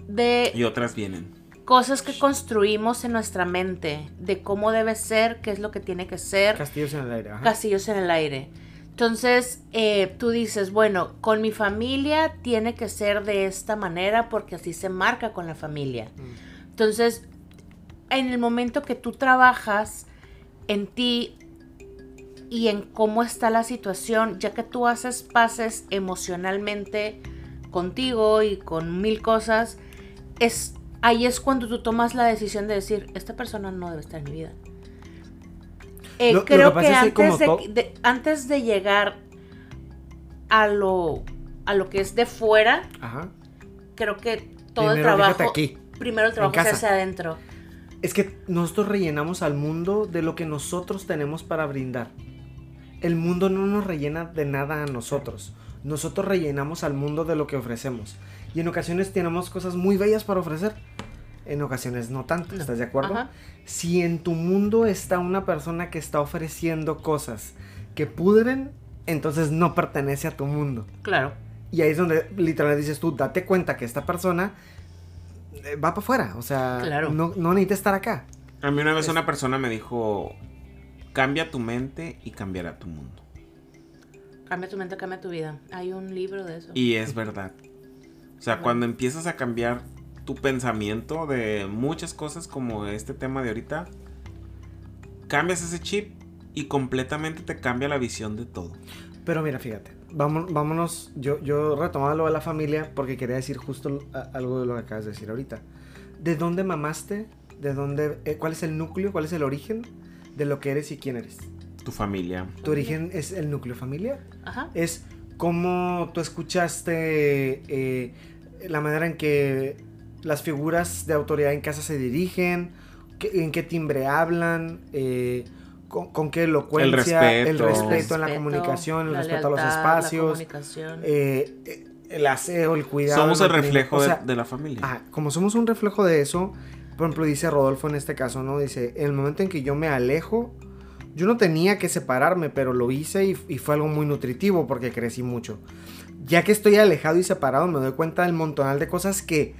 de Y otras vienen. cosas que construimos en nuestra mente, de cómo debe ser, qué es lo que tiene que ser Castillos en el aire. ajá. castillos en el aire. Entonces, eh, tú dices, bueno, con mi familia tiene que ser de esta manera porque así se marca con la familia. Mm. Entonces, en el momento que tú trabajas en ti y en cómo está la situación, ya que tú haces pases emocionalmente contigo y con mil cosas, es ahí es cuando tú tomas la decisión de decir, esta persona no debe estar en mi vida. Eh, Lo- creo que antes, de, to- de- antes de llegar a lo, a lo que es de fuera, Ajá. creo que todo el Primero trabajo, aquí, primero el trabajo se hace adentro. Es que nosotros rellenamos al mundo de lo que nosotros tenemos para brindar. El mundo no nos rellena de nada a nosotros. Nosotros rellenamos al mundo de lo que ofrecemos. Y en ocasiones tenemos cosas muy bellas para ofrecer. En ocasiones no tanto. ¿Estás de acuerdo? Ajá. Si en tu mundo está una persona que está ofreciendo cosas que pudren, entonces no pertenece a tu mundo. Claro. Y ahí es donde literalmente dices tú, date cuenta que esta persona eh, va para afuera. O sea, Claro. no, no necesita estar acá. A mí una vez Es- una persona me dijo: cambia tu mente y cambiará tu mundo. Cambia tu mente, cambia tu vida. Hay un libro de eso. Y es verdad. O sea, cuando empiezas a cambiar tu pensamiento de muchas cosas como este tema de ahorita, cambias ese chip y completamente te cambia la visión de todo. Pero mira, fíjate, vámonos, vámonos yo, yo retomaba lo de la familia porque quería decir justo algo de lo que acabas de decir ahorita. ¿De dónde mamaste? ¿De dónde, eh, ¿Cuál es el núcleo? ¿Cuál es el origen de lo que eres y quién eres? Tu familia. ¿Tu origen es el núcleo familiar? Ajá. Es cómo tú escuchaste eh, la manera en que las figuras de autoridad en casa se dirigen, en qué timbre hablan, eh, con, con qué elocuencia, respeto. el respeto en la comunicación, el la respeto a los la espacios, comunicación. eh, el aseo, el cuidado. Somos el reflejo O de- sea, de, la familia. Ajá, como somos un reflejo de eso, por ejemplo, dice Rodolfo en este caso, ¿no? Dice, en el momento en que yo me alejo, yo no tenía que separarme, pero lo hice y, y fue algo muy nutritivo porque crecí mucho. Ya que estoy alejado y separado, me doy cuenta del montonal de cosas que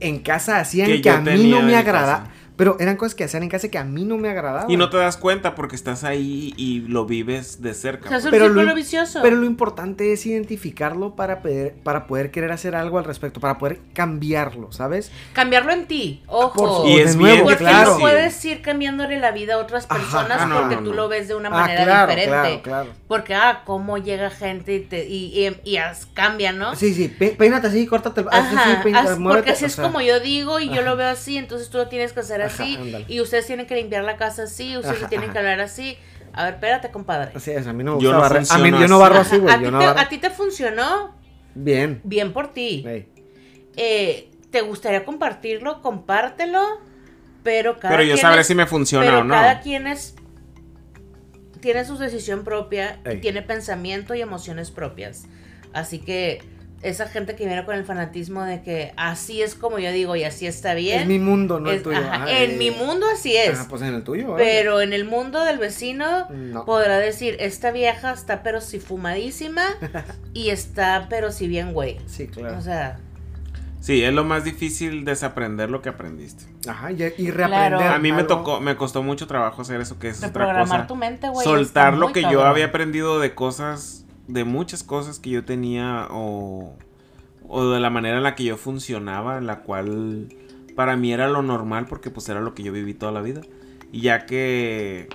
en casa hacían Que que, a mí no me agrada. Pero eran cosas que hacían en casa que a mí no me agradaban. Y no te das cuenta porque estás ahí y lo vives de cerca. O sea, es un Pero lo vicioso. Pero lo importante es identificarlo para poder, para poder querer hacer algo al respecto, para poder cambiarlo, ¿sabes? Cambiarlo en ti, ojo. Por- Y es nuevo, bien Porque claro. no puedes ir cambiándole la vida a otras personas ah, no, porque no, tú no. lo ves de una Ah, manera claro, diferente. claro, claro. Porque, ah, cómo llega gente y, te, y, y, y as- cambia, ¿no? Sí, sí, pe- peínate así, córtate así, Ajá, peínate, muévete, porque así o es sea, como yo digo y yo lo veo así, entonces tú lo tienes que hacer Ajá, así ándale. y ustedes tienen que limpiar la casa así, ustedes Ajá, se tienen ajá. que hablar así. A ver, espérate, compadre. Así es, a mí no me Yo gusta no. A mí, yo no barro así, güey. a, ti no te, barro. a ti te funcionó Bien. bien por ti. Eh, ¿Te gustaría compartirlo? Compártelo, pero cada Pero yo quien sabré es- si me funciona pero o no. cada quien es tiene su decisión propia, y Ey. tiene pensamiento y emociones propias. Así que esa gente que viene con el fanatismo de que así es como yo digo y así está bien. Es mi mundo, no el tuyo. ajá, Ajá, en eh, mi mundo así es. Ah, pues en el tuyo. órale. pero en el mundo del vecino No. podrá decir, esta vieja está pero si fumadísima y está pero si bien güey. Sí, claro. O sea, Sí, es lo más difícil desaprender lo que aprendiste. Ajá, y, y reaprender. Claro. A mí me tocó, me costó mucho trabajo hacer eso, que es otra reprogramar cosa. tu mente, güey. Soltar lo que yo había aprendido de cosas, de muchas cosas que yo tenía o, o de la manera en la que yo funcionaba, la cual para mí era lo normal porque pues era lo que yo viví toda la vida. Y ya que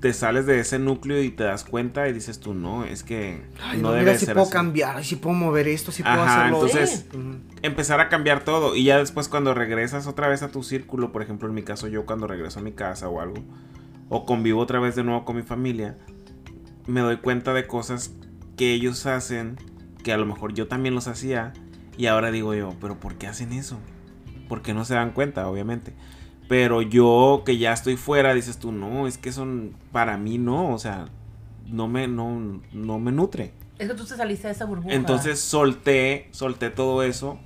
te sales de ese núcleo y te das cuenta y dices tú, no, es que Ay, no no, debe mira, si ser puedo así". cambiar, si puedo mover esto, si puedo Ajá, hacerlo. entonces- Ujú. empezar a cambiar todo. Y ya después cuando regresas otra vez a tu círculo, por ejemplo en mi caso yo cuando regreso a mi casa o algo, o convivo otra vez de nuevo con mi familia, me doy cuenta de cosas que ellos hacen, que a lo mejor yo también los hacía, y ahora digo yo, pero ¿por qué hacen eso? Porque no se dan cuenta, obviamente. Pero yo que ya estoy fuera, dices tú, no, es que son, para mí no, o sea, no me, no, no me nutre. Es que tú te saliste de esa burbuja. Entonces solté, solté todo eso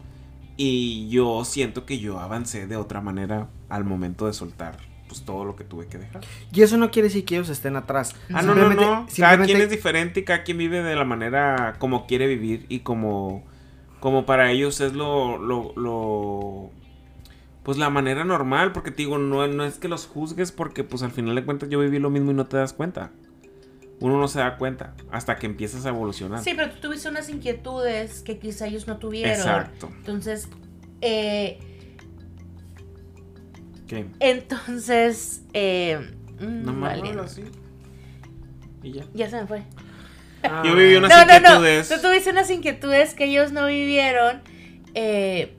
y yo siento que yo avancé de otra manera al momento de soltar pues todo lo que tuve que dejar. Y eso no quiere decir que ellos estén atrás. Ah, no, no, Simplemente- no. Cada quien es diferente y cada quien vive de la manera como quiere vivir y como, como para ellos es lo, lo, lo- pues la manera normal, porque te digo, no, no es que los juzgues porque pues al final de cuentas yo viví lo mismo y no te das cuenta. Uno no se da cuenta hasta que empiezas a evolucionar. Sí, pero tú tuviste unas inquietudes que quizá ellos no tuvieron. Exacto. Entonces, eh, ¿Qué? entonces, eh, mm, Nomás vale. hablo así. Y ya. Ya se me fue. Ah, Yo viví unas No, no, no. inquietudes. Tú tuviste unas inquietudes que ellos no vivieron. eh,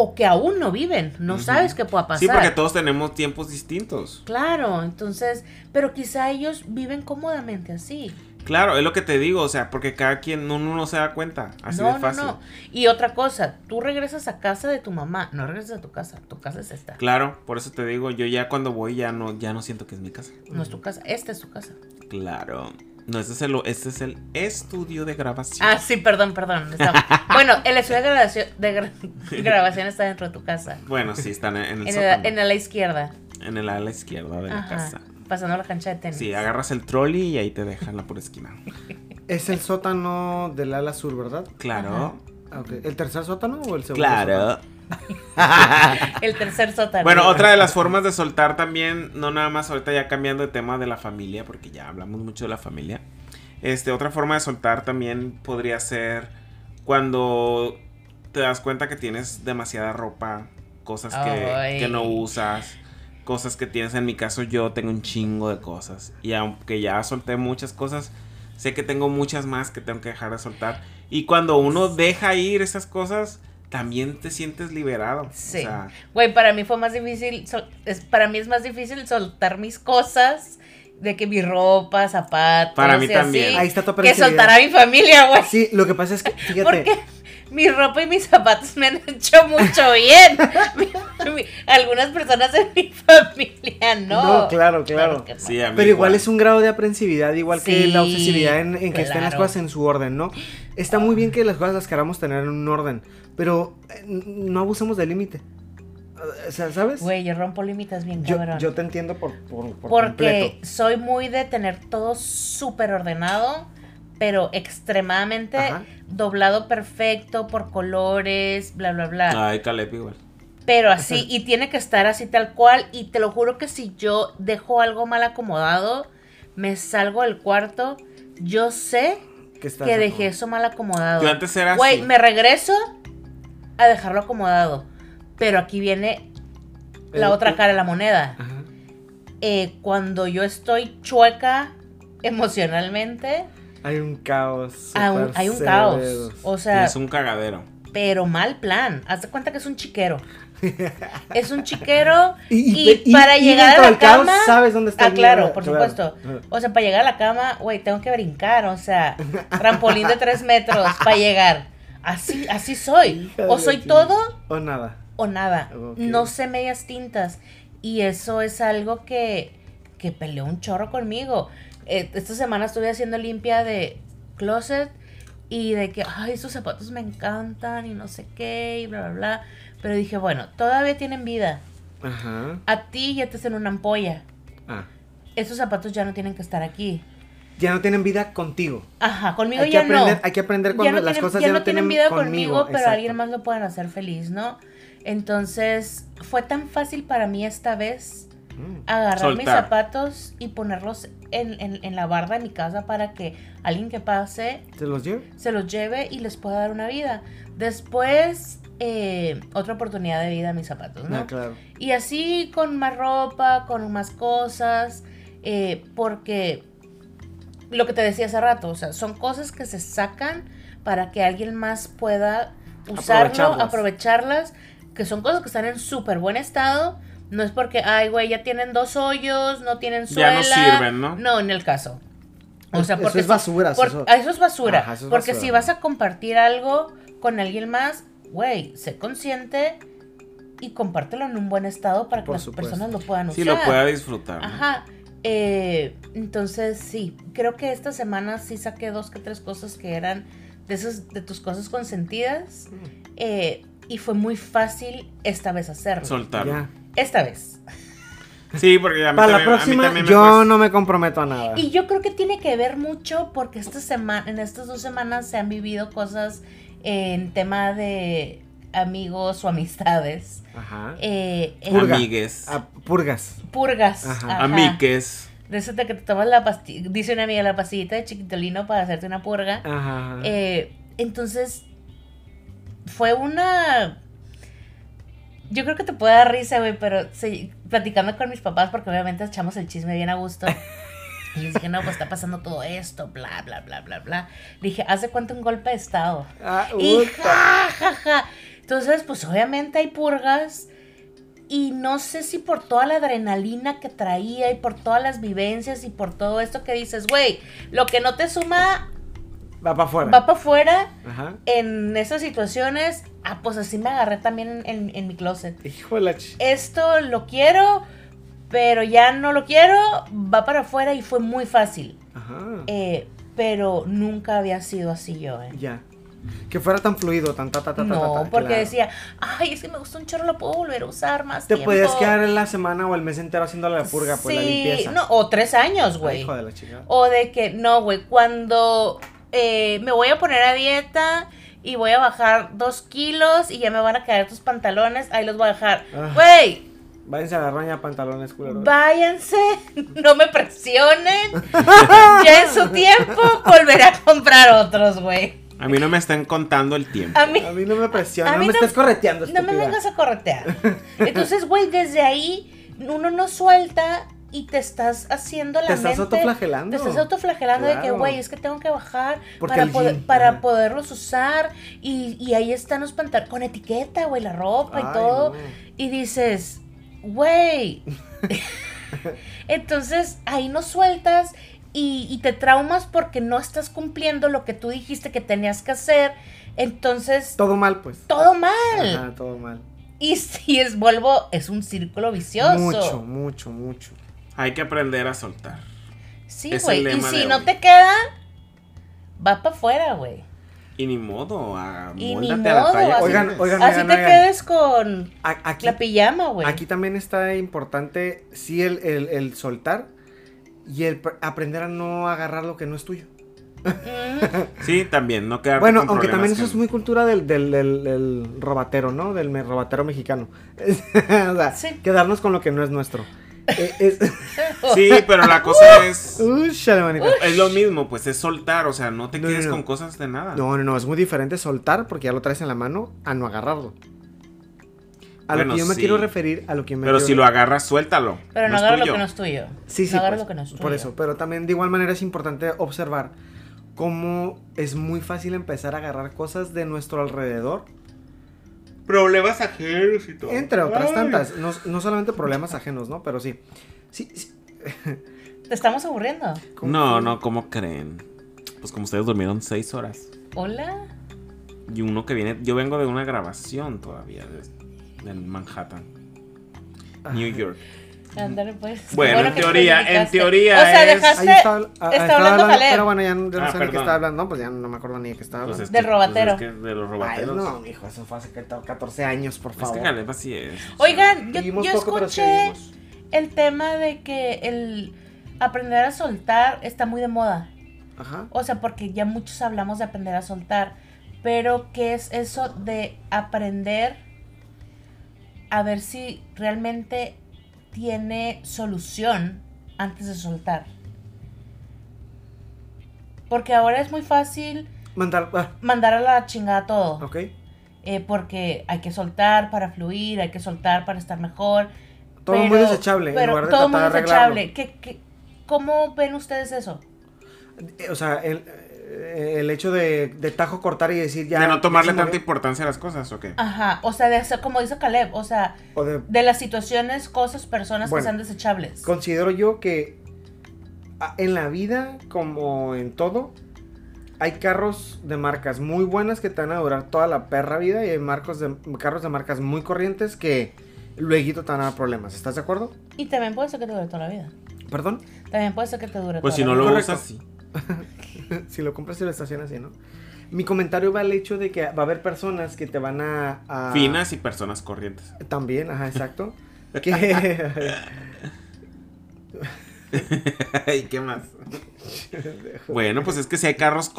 o que aún no viven. No sabes qué pueda pasar. Sí, porque todos tenemos tiempos distintos. Claro, entonces, pero quizá ellos viven cómodamente así. Claro, es lo que te digo, o sea, porque cada quien uno no se da cuenta, así no, de fácil. no, no. Y otra cosa, tú regresas a casa de tu mamá, no regresas a tu casa, tu casa es esta. Claro, por eso te digo, yo ya cuando voy ya no, ya no siento que es mi casa. No es tu casa, esta es tu casa. Claro. No, este es el, este es el estudio de grabación. Ah, sí, perdón, perdón. bueno, el estudio de grabación, de gra- grabación está dentro de tu casa. Bueno, sí, están en, en el En, el, en la izquierda. En el ala izquierda de la casa. Pasando la cancha de tenis. Sí, agarras el trolley y ahí te dejan la pura esquina. Es el sótano del ala sur, ¿verdad? Claro. Ah. ¿El tercer sótano o el segundo? Claro. El tercer sótano. Bueno, otra de las formas de soltar también, no nada más ahorita ya cambiando de tema de la familia, porque ya hablamos mucho de la familia. Este, otra forma de soltar también podría ser cuando te das cuenta que tienes demasiada ropa, cosas que no usas, cosas que tienes. En mi caso, yo tengo un chingo de cosas. Y aunque ya solté muchas cosas, sé que tengo muchas más que tengo que dejar de soltar. Y cuando uno deja ir esas cosas, también te sientes liberado. Sí. O sea, Güey, para mí fue más difícil, sol- es, para mí es más difícil soltar mis cosas de que mi ropa, zapatos. Para mí y también. así, Ahí está tu Que soltar a mi familia, güey. Sí, lo que pasa es que, fíjate. Porque mi ropa y mis zapatos me han hecho mucho bien. Mi- mi- algunas personas en mi familia no. No, claro, claro. no. Sí, Pero igual es un grado de aprensividad, igual que la obsesividad en, en que estén las claro. cosas en su orden, ¿no? Está muy bien que las cosas las queramos tener en un orden, pero eh, no abusemos del límite. O sea, ¿sabes? Güey, yo rompo límites bien yo, cabrón. yo te entiendo por, por, por Porque completo. soy muy de tener todo súper ordenado, pero extremadamente Ajá. doblado perfecto por colores, bla, bla, bla. Ay, Caleb igual. Pero así, y tiene que estar así tal cual. Y te lo juro que si yo dejo algo mal acomodado, me salgo del cuarto, yo sé Que, que dejé eso mal acomodado. Yo antes era Güey, me regreso a dejarlo acomodado. Pero aquí viene la El- otra cara de la moneda. Ajá. Eh, cuando yo estoy chueca emocionalmente, Hay un caos. hay un, súper hay un caos. O sea, es un cagadero. pero mal plan. Haz de cuenta que es un chiquero. Es un chiquero y, Y- y- y- para y llegar a la caos cama. sabes dónde está Ah, claro, por claro. supuesto. O sea, para llegar a la cama, güey, tengo que brincar. O sea, trampolín de tres metros para llegar. Así, así soy. O soy todo O nada. o nada. No sé medias tintas. Y eso es algo que, que peleó un chorro conmigo. Eh, esta semana estuve haciendo limpia de closet y de que, ay, estos zapatos me encantan y no sé qué y bla, bla, bla. Pero dije, bueno, todavía tienen vida. Ajá. A ti ya te hacen una ampolla. Ah. Estos zapatos ya no tienen que estar aquí. Ya no tienen vida contigo. Ajá, conmigo Hay que ya aprender, no. hay que aprender cuando no las tienen- cosas ya ya, no tienen vida conmigo, pero exacto. alguien más lo pueden hacer feliz, ¿no? Entonces, fue tan fácil para mí esta vez Mm. agarrar mis zapatos y ponerlos en, en- en la barda de mi casa para que alguien que pase ¿Te los llevo? se los lleve y les pueda dar una vida. Después, eh, otra oportunidad de vida a mis zapatos, ¿no? Ah, claro. Y así con más ropa, con más cosas, eh, porque lo que te decía hace rato, o sea, son cosas que se sacan para que alguien más pueda usarlo, Aprovecharlas. aprovecharlas, que son cosas que están en súper buen estado. No es porque, ay, güey, ya tienen dos hoyos, no tienen suela. Ya no sirven, ¿no? No, en el caso. O Es- sea, eso porque es si- basura, por- eso- eso es basura. Ajá, eso es porque basura. si vas a compartir algo con alguien más, güey, sé consciente y compártelo en un buen estado para que Por las supuesto. personas lo puedan usar. Si lo pueda disfrutar. ¿no? Ajá. Eh, entonces, sí, creo que esta semana sí saqué dos que tres cosas que eran de esas, de tus cosas consentidas. eh, y fue muy fácil esta vez hacerlo. Soltar. Ya. Esta vez. Sí, porque a mí Para la también- a mí próxima, me yo cuesta. no me comprometo a nada. Y yo creo que tiene que ver mucho porque esta semana, en estas dos semanas se han vivido cosas en tema de amigos o amistades. Ajá. Eh, Purga. Amigues. Ah, purgas. purgas. Ajá. ajá. Amiques. De eso de que te tomas la pastilla, dice una amiga, la pastillita de chiquitolino para hacerte una purga. Ajá. Eh, entonces, fue una... Yo creo que te puede dar risa, güey, pero sí, platicando con mis papás, porque obviamente echamos el chisme bien a gusto. Y les dije, no, pues está pasando todo esto, bla, bla, bla, bla, bla. Le dije, ¿hace cuánto un golpe de estado? Ah, Y ja, ja, ja. Entonces, pues obviamente hay purgas. Y no sé si por toda la adrenalina que traía y por todas las vivencias y por todo esto que dices, güey, lo que no te suma Va para afuera. va para afuera Ajá. en esas situaciones. Ah, pues así me agarré también en, en mi closet. Hijo de la ch... Esto lo quiero, pero ya no lo quiero, va para afuera y fue muy fácil. Ajá. Eh, pero nunca había sido así yo, eh. Ya. Que fuera tan fluido, tan ta ta ta ta, ta, No, ta, porque claro. decía, ay, es que me gusta un chorro, lo puedo volver a usar más Te tiempo. podías quedar en la semana o el mes entero haciendo la purga, pues la Sí, limpieza. no, o tres años, Ay, güey. hijo de la chica. O de que, no, güey, cuando eh, me voy a poner a dieta y voy a bajar dos kilos y ya me van a caer tus pantalones, ahí los voy a dejar. Ah. Güey, Váyanse a la roña pantalones, culero. váyanse, no me presionen. ya en su tiempo volveré a comprar otros, güey. A mí no me están contando el tiempo. A mí, A mí no me presiona, A no me no- estés correteando, no me vengas a corretear. Entonces, güey, desde ahí uno no suelta y te estás haciendo la Te estás mente. autoflagelando. Te estás autoflagelando de que, Claro. güey, es que tengo que bajar Porque para, poder- gym, para poderlos usar. Y, y ahí están los pantalones con etiqueta, güey, la ropa y todo. no. Y dices, güey. Entonces ahí no sueltas y, y te traumas porque no estás cumpliendo lo que tú dijiste que tenías que hacer. Entonces, Todo mal, pues. todo mal. Ajá, todo mal. Y si es vuelvo, es un círculo vicioso. Mucho, mucho, mucho. Hay que aprender a soltar. Sí, güey. Y si no hoy. te queda, va para afuera, güey. Y ni modo, a, Y ni móldate a la modo, talla así- Oigan, oigan, Así oigan, te oigan. quedes con A- Aquí, la pijama, güey. aquí también está importante, sí, el, el- el soltar y el pr- aprender a no agarrar lo que no es tuyo. Sí, también, no quedarte Bueno, con aunque también eso que- es muy cultura del, del, del- del robatero, ¿no? Del me- robatero mexicano. o sea, Sí. quedarnos con lo que no es nuestro. Eh, es, Sí, pero la cosa es... Es lo mismo, pues es soltar, o sea, no te No, quedes no, no. con cosas de nada. No, no, no, es muy diferente soltar porque ya lo traes en la mano a no agarrarlo. A Bueno, lo que yo me sí. quiero referir, a lo que me Pero quiero si lo agarras, suéltalo. Pero no, es agarra lo tuyo. que no es tuyo. Sí, sí, No agarra pues, lo que no es tuyo. por eso. Pero también de igual manera es importante observar cómo es muy fácil empezar a agarrar cosas de nuestro alrededor, Problemas ajenos y todo. entre otras Ay. tantas. No, no solamente problemas ajenos, ¿no? Pero sí. Sí, sí. Te estamos aburriendo. ¿Cómo No, no, ¿cómo creen? Pues como ustedes durmieron seis horas. Hola. Y uno que viene, yo vengo de una grabación todavía de, de Manhattan, New York. Ándale, pues. Qué Bueno, en teoría- en explicaste. teoría O sea, es- dejaste. Ahí estaba, ah, está hablando Caleb. Pero bueno, ya no, ya no Ah, sé de qué perdón. estaba hablando. No, pues ya no me acuerdo ni de qué estaba Pues hablando. es Del que- robatero. pues es que de los Ay, robateros. no, mijo, eso fue hace 14 años, por Es favor. que Caleb así es. Oigan, yo, yo poco, escuché el tema de que el aprender a soltar está muy de moda. Ajá. O sea, porque ya muchos hablamos de aprender a soltar. Pero, ¿qué es eso de aprender a ver si realmente tiene solución antes de soltar? Porque ahora es muy fácil Mandar. Ah, mandar a la chingada todo. ok. Eh, porque hay que soltar para fluir, hay que soltar para estar mejor. Todo muy desechable, en Pero lugar de todo muy desechable. ¿Qué, qué, cómo ven ustedes eso? Eh, O sea, el, el hecho de, de tajo cortar y decir ya. de no tomarle tanta importancia a las cosas, ¿o qué? Aja, o sea, de hacer, como dice Caleb, o sea, O de, de las situaciones, cosas, personas Bueno, que sean desechables. considero yo que en la vida, como en todo, hay carros de marcas muy buenas que te van a durar toda la perra vida y hay marcos de, carros de marcas muy corrientes que luego te van a dar problemas. ¿Estás de acuerdo? Y también puede ser que te dure toda la vida. ¿Perdón? También puede ser que te dure Pues si toda no la lo vida. Correcto. usas, sí. si lo compras y lo estacionas así, ¿no? Mi comentario va al hecho de que va a haber personas que te van a... a- Finas y personas corrientes. También, ajá, exacto. que... ¿Y qué más? bueno, pues es que si hay carros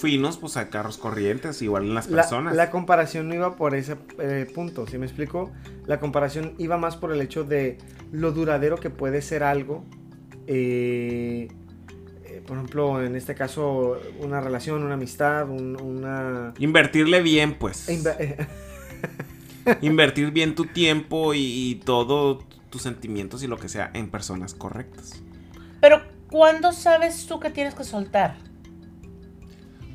finos, pues hay carros corrientes, igual en las la, personas. la comparación no iba por ese eh, punto, ¿sí me explico? La comparación iba más por el hecho de lo duradero que puede ser algo. eh, por ejemplo, en este caso, una relación, una amistad, un- una... Invertirle bien, pues. inve- Invertir bien tu tiempo y, y todo tus sentimientos y lo que sea en personas correctas. Pero, ¿cuándo sabes tú que tienes que soltar?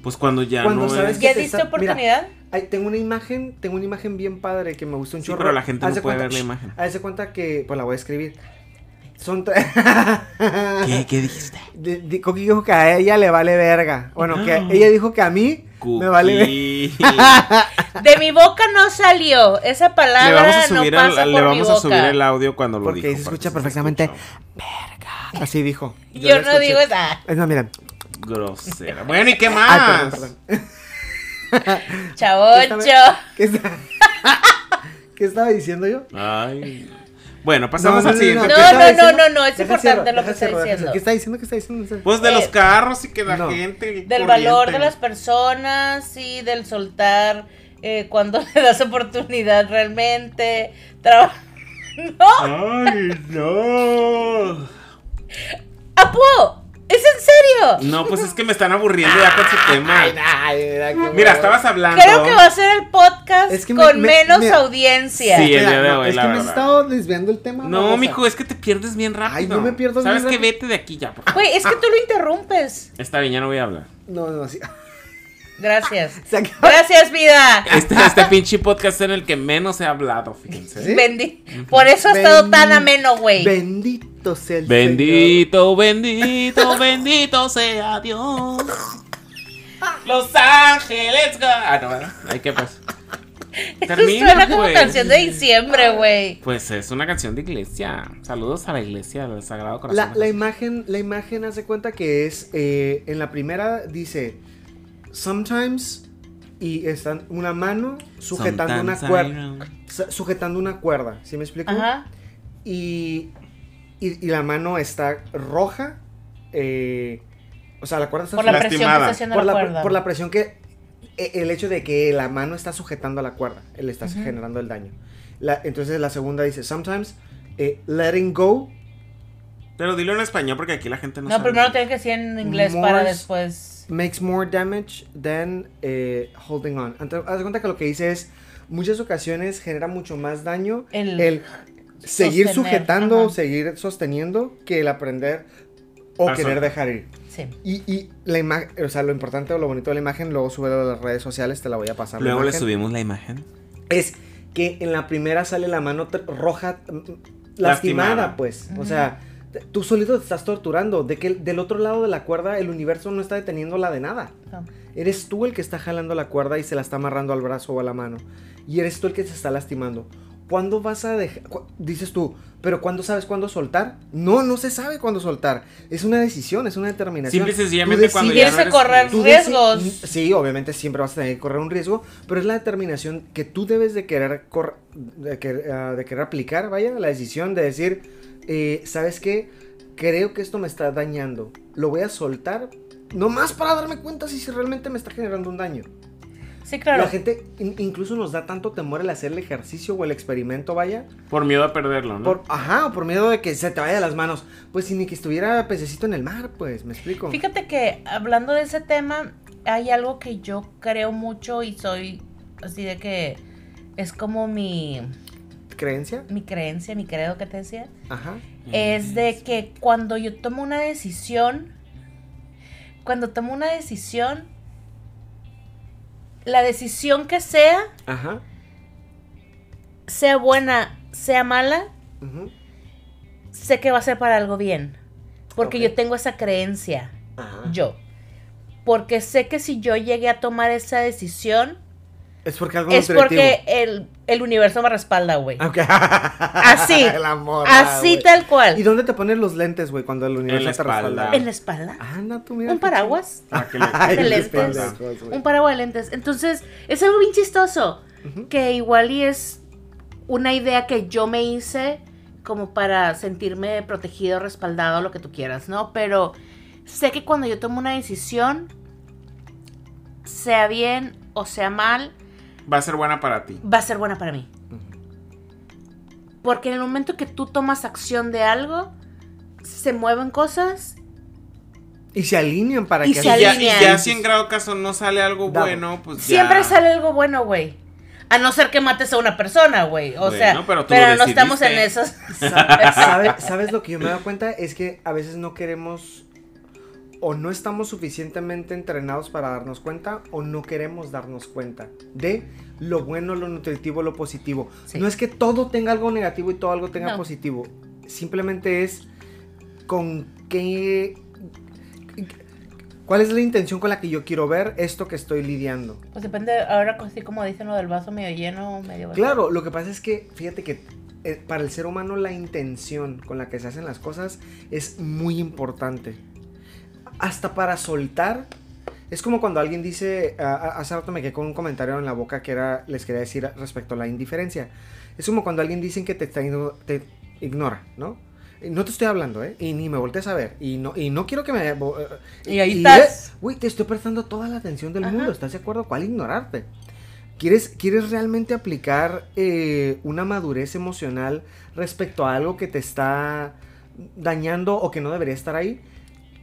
Pues cuando ya Cuando no sabes es... que ¿Ya te diste está- oportunidad? Tengo una imagen, tengo una imagen bien padre que me gusta un Sí, chorro. pero la gente no Haz puede cuenta- ver la imagen. Haz de cuenta que, pues la voy a escribir. Son tres. ¿Qué, ¿Qué dijiste? Di- di- Coqui dijo que a ella le vale verga. Bueno, que ella dijo que a mí me vale verga. De mi boca no salió. Esa le palabra vamos a subir, no el, pasa le por vamos mi a subir el audio cuando lo Porque dijo. se para escucha que perfectamente. escuchó. Así dijo. Yo, no escuché. digo esa. Es más, mira. Grosera. Bueno, ¿y qué Ay, más? perdón, perdón. Chavocho. ¿Qué, está- ¿Qué estaba diciendo yo? Ay. Bueno, pasamos No, al no, siguiente. no, ¿qué no, no, diciendo? no, no, es importante lo que está diciendo. ¿Qué está diciendo? ¿Qué está diciendo? Pues de Eh, los carros y que la no. gente. Del corriente. valor de las personas y del soltar eh, cuando le das oportunidad realmente. Traba- ¡No! Ay, no. ¡Apu! ¿Es en serio? No, pues es que me están aburriendo ya con su tema. Ay, ay, mira, Mira, bueno. estabas hablando. Creo que va a ser el podcast Es que me- con me- menos audiencia. Sí, el día de no, hoy, es la que me has verdad. estado desviando el tema. No, mijo, es que te pierdes bien rápido. Ay, no me pierdo ¿Sabes bien qué? rápido. Vete de aquí ya, por favor. Güey, es que tú lo interrumpes. Está bien, ya no voy a hablar. No, no, sí. Gracias. Gracias, vida. Este, este pinche podcast en el que menos he hablado, fíjense. ¿Sí? Bendi- Por eso ha estado tan ameno, güey. Bendito sea el Bendito, bendito, bendito sea Dios. Los Ángeles. go- Ah, no, ¿verdad? Ay, ¿qué pasa? Eso Termina, suena como pues. canción de diciembre, güey. Pues es una canción de iglesia. Saludos a la iglesia del Sagrado Corazón. La, imagen, la imagen hace cuenta que es, eh, en la primera dice, sometimes, y está una mano sujetando una Sometimes I cuerda, sujetando una cuerda, ¿sí me explico? Ajá. Y, y, y la mano está roja, eh, o sea, la cuerda está Por la presión que Lastimada. está haciendo por la la, cuerda. por la presión que e- el hecho de que la mano está sujetando la cuerda, le está Ujú. generando el daño. La- entonces la segunda dice, sometimes eh, letting go Pero dilo en español porque aquí la gente no, No, sabe. primero tienes que decir en inglés para More- después. Makes more damage than eh, holding on. Entonces, haz de cuenta que lo que dice es, muchas ocasiones genera mucho más daño El- el, seguir sostener, sujetando, ajá. seguir sosteniendo, que el aprender o querer dejar ir. Sí. Y, y la imagen, o sea, lo importante o lo bonito de la imagen, luego sube a las redes sociales, te la voy a pasar. Luego le subimos la imagen. es que en la primera sale la mano roja mm, lastimada, Lastimada. pues. O sea, tú solito te estás torturando. De que del otro lado de la cuerda el universo no está deteniéndola de nada. No. Eres tú el que está jalando la cuerda y se la está amarrando al brazo o a la mano. Y eres tú el que se está lastimando. ¿Cuándo vas a dejar? Dices tú, pero ¿cuándo sabes cuándo soltar? No, no se sabe cuándo soltar. Es una decisión, es una determinación. Simple y Tú sencillamente cuando ya no eres correr Tú riesgos. Sí, obviamente siempre vas a tener que correr un riesgo, pero es la determinación que tú debes de querer, cor- de, querer, ah, de querer aplicar, vaya, la decisión de decir, eh, ¿sabes qué? Creo que esto me está dañando. Lo voy a soltar, nomás para darme cuenta si realmente me está generando un daño. Sí, claro. La gente in- incluso nos da tanto temor el hacer el ejercicio o el experimento, vaya, Por miedo a perderlo, ¿no? por, ajá, o por miedo de que se te vaya de las manos. Pues si ni que estuviera pececito en el mar, pues, ¿me explico? Fíjate que hablando de ese tema, hay algo que yo creo mucho y soy así de que es como mi, ¿Creencia? mi creencia, mi credo que te decía. Ajá. Es de que cuando yo tomo una decisión, cuando tomo una decisión, la decisión que sea, Ajá. sea buena, sea mala, sé que va a ser para algo bien. Porque yo tengo esa creencia, Ajá. yo. Porque sé que si yo llegué a tomar esa decisión, Es porque algo es nutritivo. porque el, el universo me respalda, güey. Ok. Así. El amor. ah, Así tal cual. ¿Y dónde te pones los lentes, güey, cuando el universo te espalda. respalda? En la espalda. Anda, tú mira. Un paraguas. Para que le- de lentes. güey. Un paraguas de lentes. Entonces, es algo bien chistoso. Que igual y es una idea que yo me hice como para sentirme protegido, respaldado, lo que tú quieras, ¿no? Pero sé que cuando yo tomo una decisión, sea bien o sea mal, Va a ser buena para ti. va a ser buena para mí. Porque en el momento que tú tomas acción de algo, se mueven cosas. Y se alinean para Y que se Y ya, y alinean. ya si en grado caso no sale algo bueno, pues ya. Siempre sale algo bueno, güey. A no ser que mates a una persona, güey. O Bueno, sea, pero pero, no estamos en esos. Sa- ¿Sabe- ¿Sabes lo que yo me he dado cuenta? Es que a veces no queremos o no estamos suficientemente entrenados para darnos cuenta o no queremos darnos cuenta de lo bueno, lo nutritivo, lo positivo. Sí. No es que todo tenga algo negativo y todo algo tenga No. positivo. Simplemente es con qué... ¿Cuál es la intención con la que yo quiero ver esto que estoy lidiando? Pues depende, ahora así como dicen lo del vaso medio lleno medio vacío. Claro, lo que pasa es que, fíjate que eh, para el ser humano la intención con la que se hacen las cosas es muy importante. Hasta para soltar. Es como cuando alguien dice, hace rato me quedé con un comentario en la boca que era, les quería decir respecto a la indiferencia. Es como cuando alguien dice que te, te ignora, ¿no? No te estoy hablando, ¿eh? Y ni me voltees a ver. Y no, y no quiero que me... bo- eh, Y ahí estás. eh, Güey, te estoy prestando toda la atención del Ajá. mundo. ¿Estás de acuerdo? ¿Cuál ignorarte? ¿Quieres, ¿Quieres realmente aplicar eh, una madurez emocional respecto a algo que te está dañando o que no debería estar ahí?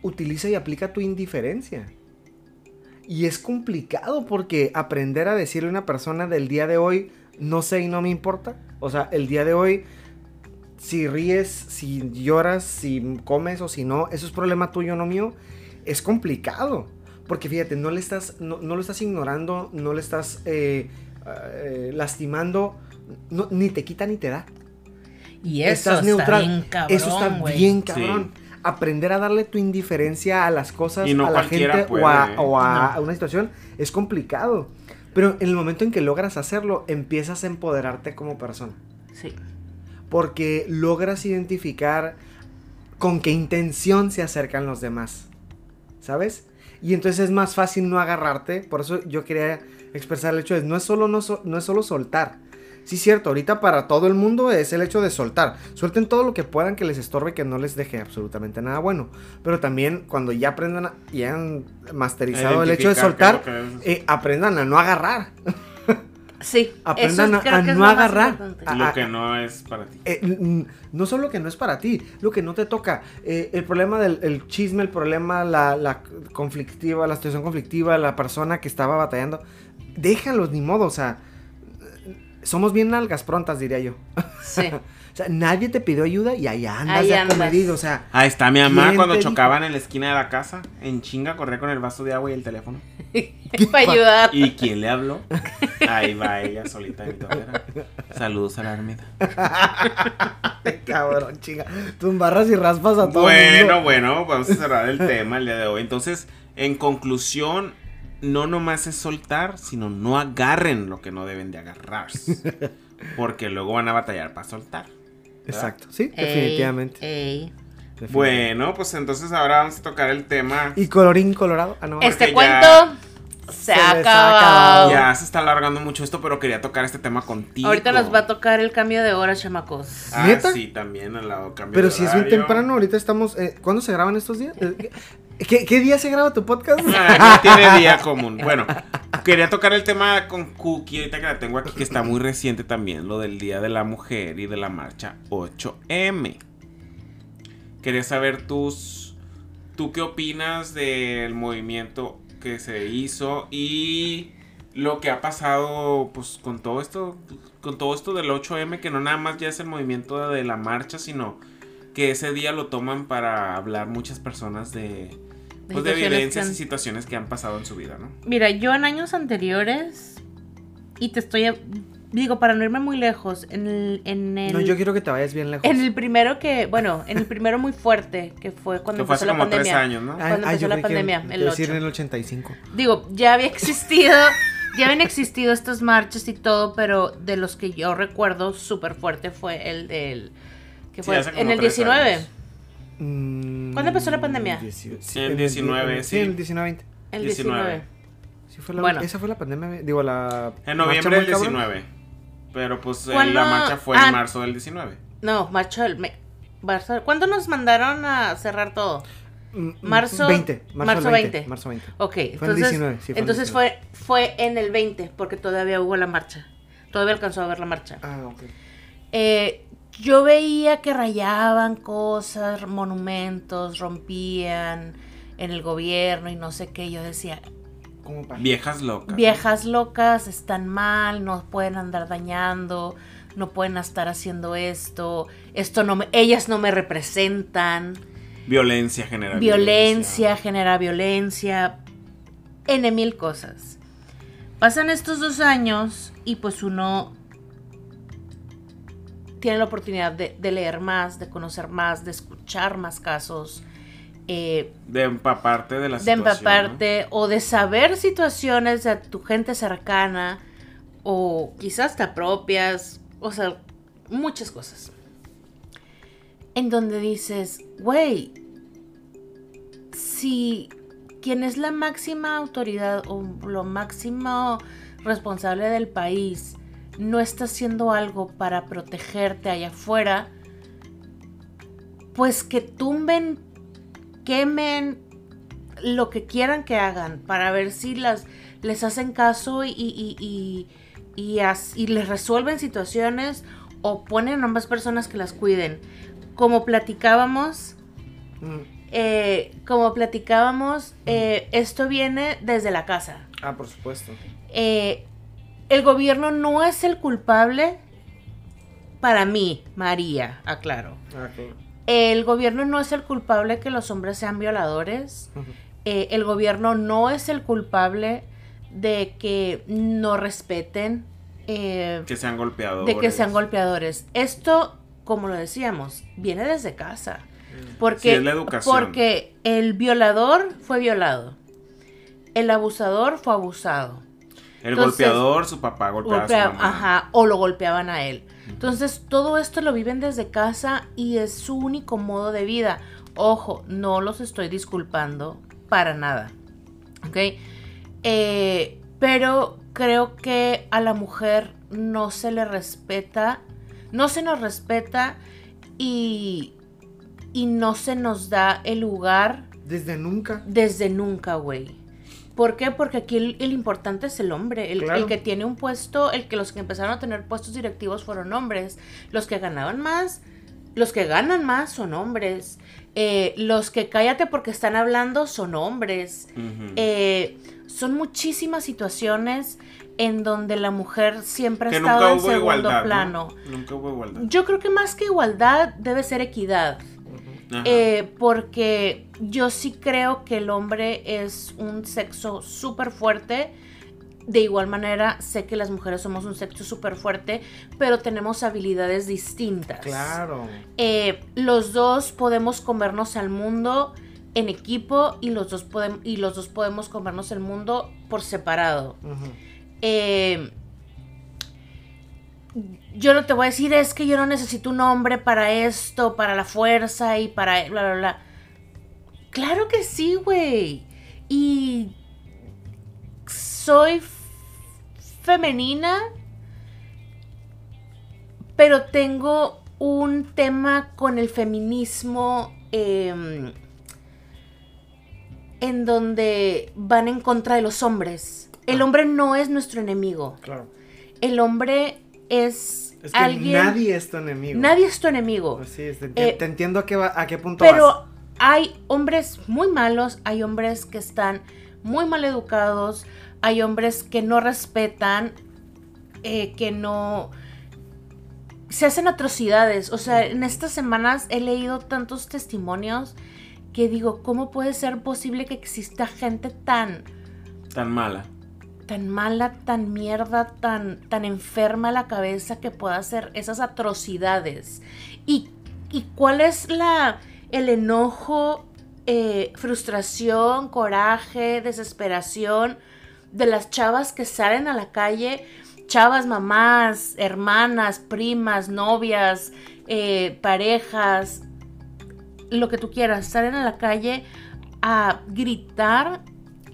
Utiliza y aplica tu indiferencia. Y es complicado porque aprender a decirle a una persona del día de hoy, no sé y no me importa. O sea, el día de hoy, si ríes, si lloras, si comes o si no, eso es problema tuyo, no mío. Es complicado. Porque fíjate, no le estás, no, no lo estás ignorando, no le estás eh, eh, lastimando, no- ni te quita ni te da. Y eso estás está neutral. bien cabrón, Eso está bien cabrón. Aprender a darle tu indiferencia a las cosas, no a la gente o a, o a No. una situación es complicado. Pero en el momento en que logras hacerlo, empiezas a empoderarte como persona. Sí. Porque logras identificar con qué intención se acercan los demás. ¿Sabes? Y entonces es más fácil no agarrarte. Por eso yo quería expresar el hecho de no es solo, no, so- no es solo soltar. Sí, cierto, ahorita para todo el mundo es el hecho de soltar. Suelten todo lo que puedan que les estorbe, que no les deje absolutamente nada bueno. Pero también cuando ya aprendan y han masterizado el hecho de soltar, lo eh, aprendan a no agarrar. Sí. Aprendan eso a- creo a que es no lo agarrar. a- Lo que no es para ti. Eh, no solo que no es para ti, lo que no te toca. Eh, el problema del el chisme, el problema, la, la conflictiva, la situación conflictiva, la persona que estaba batallando, déjalos, ni modo, o sea, somos bien nalgas prontas, diría yo. Sí. O sea, nadie te pidió ayuda y ahí andas Ahí de acomedido, o sea, Ahí está mi mamá ¿Quién cuando dijo? chocaban en la esquina de la casa. En chinga corría con el vaso de agua y el teléfono. Para ayudar. ¿Y quién le habló? Ahí va ella solita en. Saludos a la Armida. cabrón, chinga, tú embarras y raspas a todo Bueno, mundo. bueno, vamos a cerrar el tema el día de hoy. Entonces, en conclusión, no nomás es soltar, sino no agarren lo que no deben de agarrarse. Porque luego van a batallar para soltar. ¿verdad? Exacto, sí, Ey, definitivamente. ey. definitivamente. Bueno, pues entonces ahora vamos a tocar el tema. Y colorín colorado. Ah, no, Este ya cuento se, se ha acabado. Ya se está alargando mucho esto, pero quería tocar este tema contigo. Ahorita nos va a tocar el cambio de hora, chamacos. Ah, ¿Neta? sí, también al lado cambio Pero de si es bien temprano, ahorita estamos. eh, ¿Cuándo se graban estos días? ¿Qué, qué día se graba tu podcast? Ah, no tiene día común. Bueno, quería tocar el tema con Cookie, ahorita que la tengo aquí, que está muy reciente también, lo del Día de la Mujer y de la marcha 8M. Quería saber tus. ¿Tú qué opinas del movimiento que se hizo y lo que ha pasado pues con todo esto con todo esto del 8M que no nada más ya es el movimiento de la marcha sino que ese día lo toman para hablar muchas personas de pues de que vivencias han- y situaciones que han pasado en su vida, ¿no? Mira, yo en años anteriores, y te estoy, digo, para no irme muy lejos, en el, en el, No, yo quiero que te vayas bien lejos. en el primero que, bueno, en el primero muy fuerte, que fue cuando Que fue empezó hace la como tres pandemia. años, ¿no? Cuando ay, empezó yo la que pandemia, a el decir 8. en el 85. Digo, ya había existido, ya habían existido estas marchas y todo, pero de los que yo recuerdo súper fuerte fue el del, que Sí, fue como en el tres 19. años. Mm, ¿Cuándo empezó la pandemia? dieci- Sí, el en 19, Sí, sí. en el 19, 20. El 19. 19. Sí fue la, Bueno. Esa fue la pandemia, digo, la... En noviembre del cabrón. 19. Pero pues la marcha fue Ah. en marzo del 19. No, marcha del... me- marzo- ¿Cuándo nos mandaron a cerrar todo? Mm, mm, Marzo- 20. Marzo, marzo 20. 20. Marzo 20. Ok, Fue en entonces, 19, sí, fue en entonces 19. fue, fue en el 20, porque todavía hubo la marcha. Todavía alcanzó a ver la marcha. Ah, ok. Eh, yo veía que rayaban cosas, monumentos, rompían en el gobierno y no sé qué. Yo decía, ¿Cómo para? Viejas locas. viejas locas están mal, no pueden andar dañando, no pueden estar haciendo esto, esto no me, ellas no me representan. Violencia general. violencia, genera violencia, N mil cosas. Pasan estos dos años y pues uno tiene la oportunidad de, de leer más, de conocer más, de escuchar más casos, eh, De empaparte de la de situación. empaparte o de saber situaciones de tu gente cercana o quizás hasta propias, o sea, muchas cosas. En donde dices, güey, si quien es la máxima autoridad o lo máximo responsable del país no está haciendo algo para protegerte allá afuera, pues que tumben, quemen lo que quieran que hagan para ver si las, les hacen caso y, y, y, y as- les resuelven situaciones o ponen a ambas personas que las cuiden. Como platicábamos, Mm, eh, como platicábamos, eh, esto viene desde la casa. Ah, por supuesto. Eh, el gobierno no es el culpable para mí, María, aclaro. Ah, claro. El gobierno no es el culpable que los hombres sean violadores. Eh, el gobierno no es el culpable de que no respeten, eh, Que sean golpeadores. de que sean golpeadores. Esto, como lo decíamos, viene desde casa. Porque, Sí, es la educación. porque el violador fue violado. El abusador fue abusado. El Entonces, golpeador, su papá golpeaba a su Golpea- mamá. ajá, o lo golpeaban a él. Entonces, todo esto lo viven desde casa y es su único modo de vida. Ojo, no los estoy disculpando para nada. ¿Ok? Eh, pero creo que a la mujer no se le respeta, no se nos respeta y, y no se nos da el lugar Desde nunca. desde nunca, güey. ¿Por qué? Porque aquí el, el importante es el hombre, el, Claro. el que tiene un puesto, el que los que empezaron a tener puestos directivos fueron hombres, los que ganaban más, los que ganan más son hombres, Eh, los que cállate porque están hablando son hombres. Eh, son muchísimas situaciones en donde la mujer siempre ha estado en segundo igualdad. ¿no? plano. Nunca hubo igualdad. Yo creo que más que igualdad debe ser equidad. Eh, porque yo sí creo que el hombre es un sexo súper fuerte. De igual manera, sé que las mujeres somos un sexo súper fuerte, pero tenemos habilidades distintas. Claro. Eh, los dos podemos comernos al mundo en equipo y los dos, podem- y los dos podemos comernos el mundo por separado. Eh, yo no te voy a decir es que yo no necesito un hombre para esto, para la fuerza y para bla, bla, bla. Claro que sí, güey. Y soy femenina, pero tengo un tema con el feminismo em, en donde van en contra de los hombres. El hombre no es nuestro enemigo. Claro. El hombre es, Es que alguien. nadie es tu enemigo. nadie es tu enemigo. Pues sí, te, Eh, te entiendo a qué, va- a qué punto vas. Pero hay hombres muy malos, hay hombres que están muy mal educados, hay hombres que no respetan, eh, que no... Se hacen atrocidades. O sea, en estas semanas he leído tantos testimonios que digo, ¿cómo puede ser posible que exista gente tan Tan mala. Tan mala, tan mierda, tan, tan enferma la cabeza que pueda hacer esas atrocidades. ¿Y, y cuál es la, el enojo, eh, frustración, coraje, desesperación de las chavas que salen a la calle? Chavas, mamás, hermanas, primas, novias, eh, parejas, lo que tú quieras, salen a la calle a gritar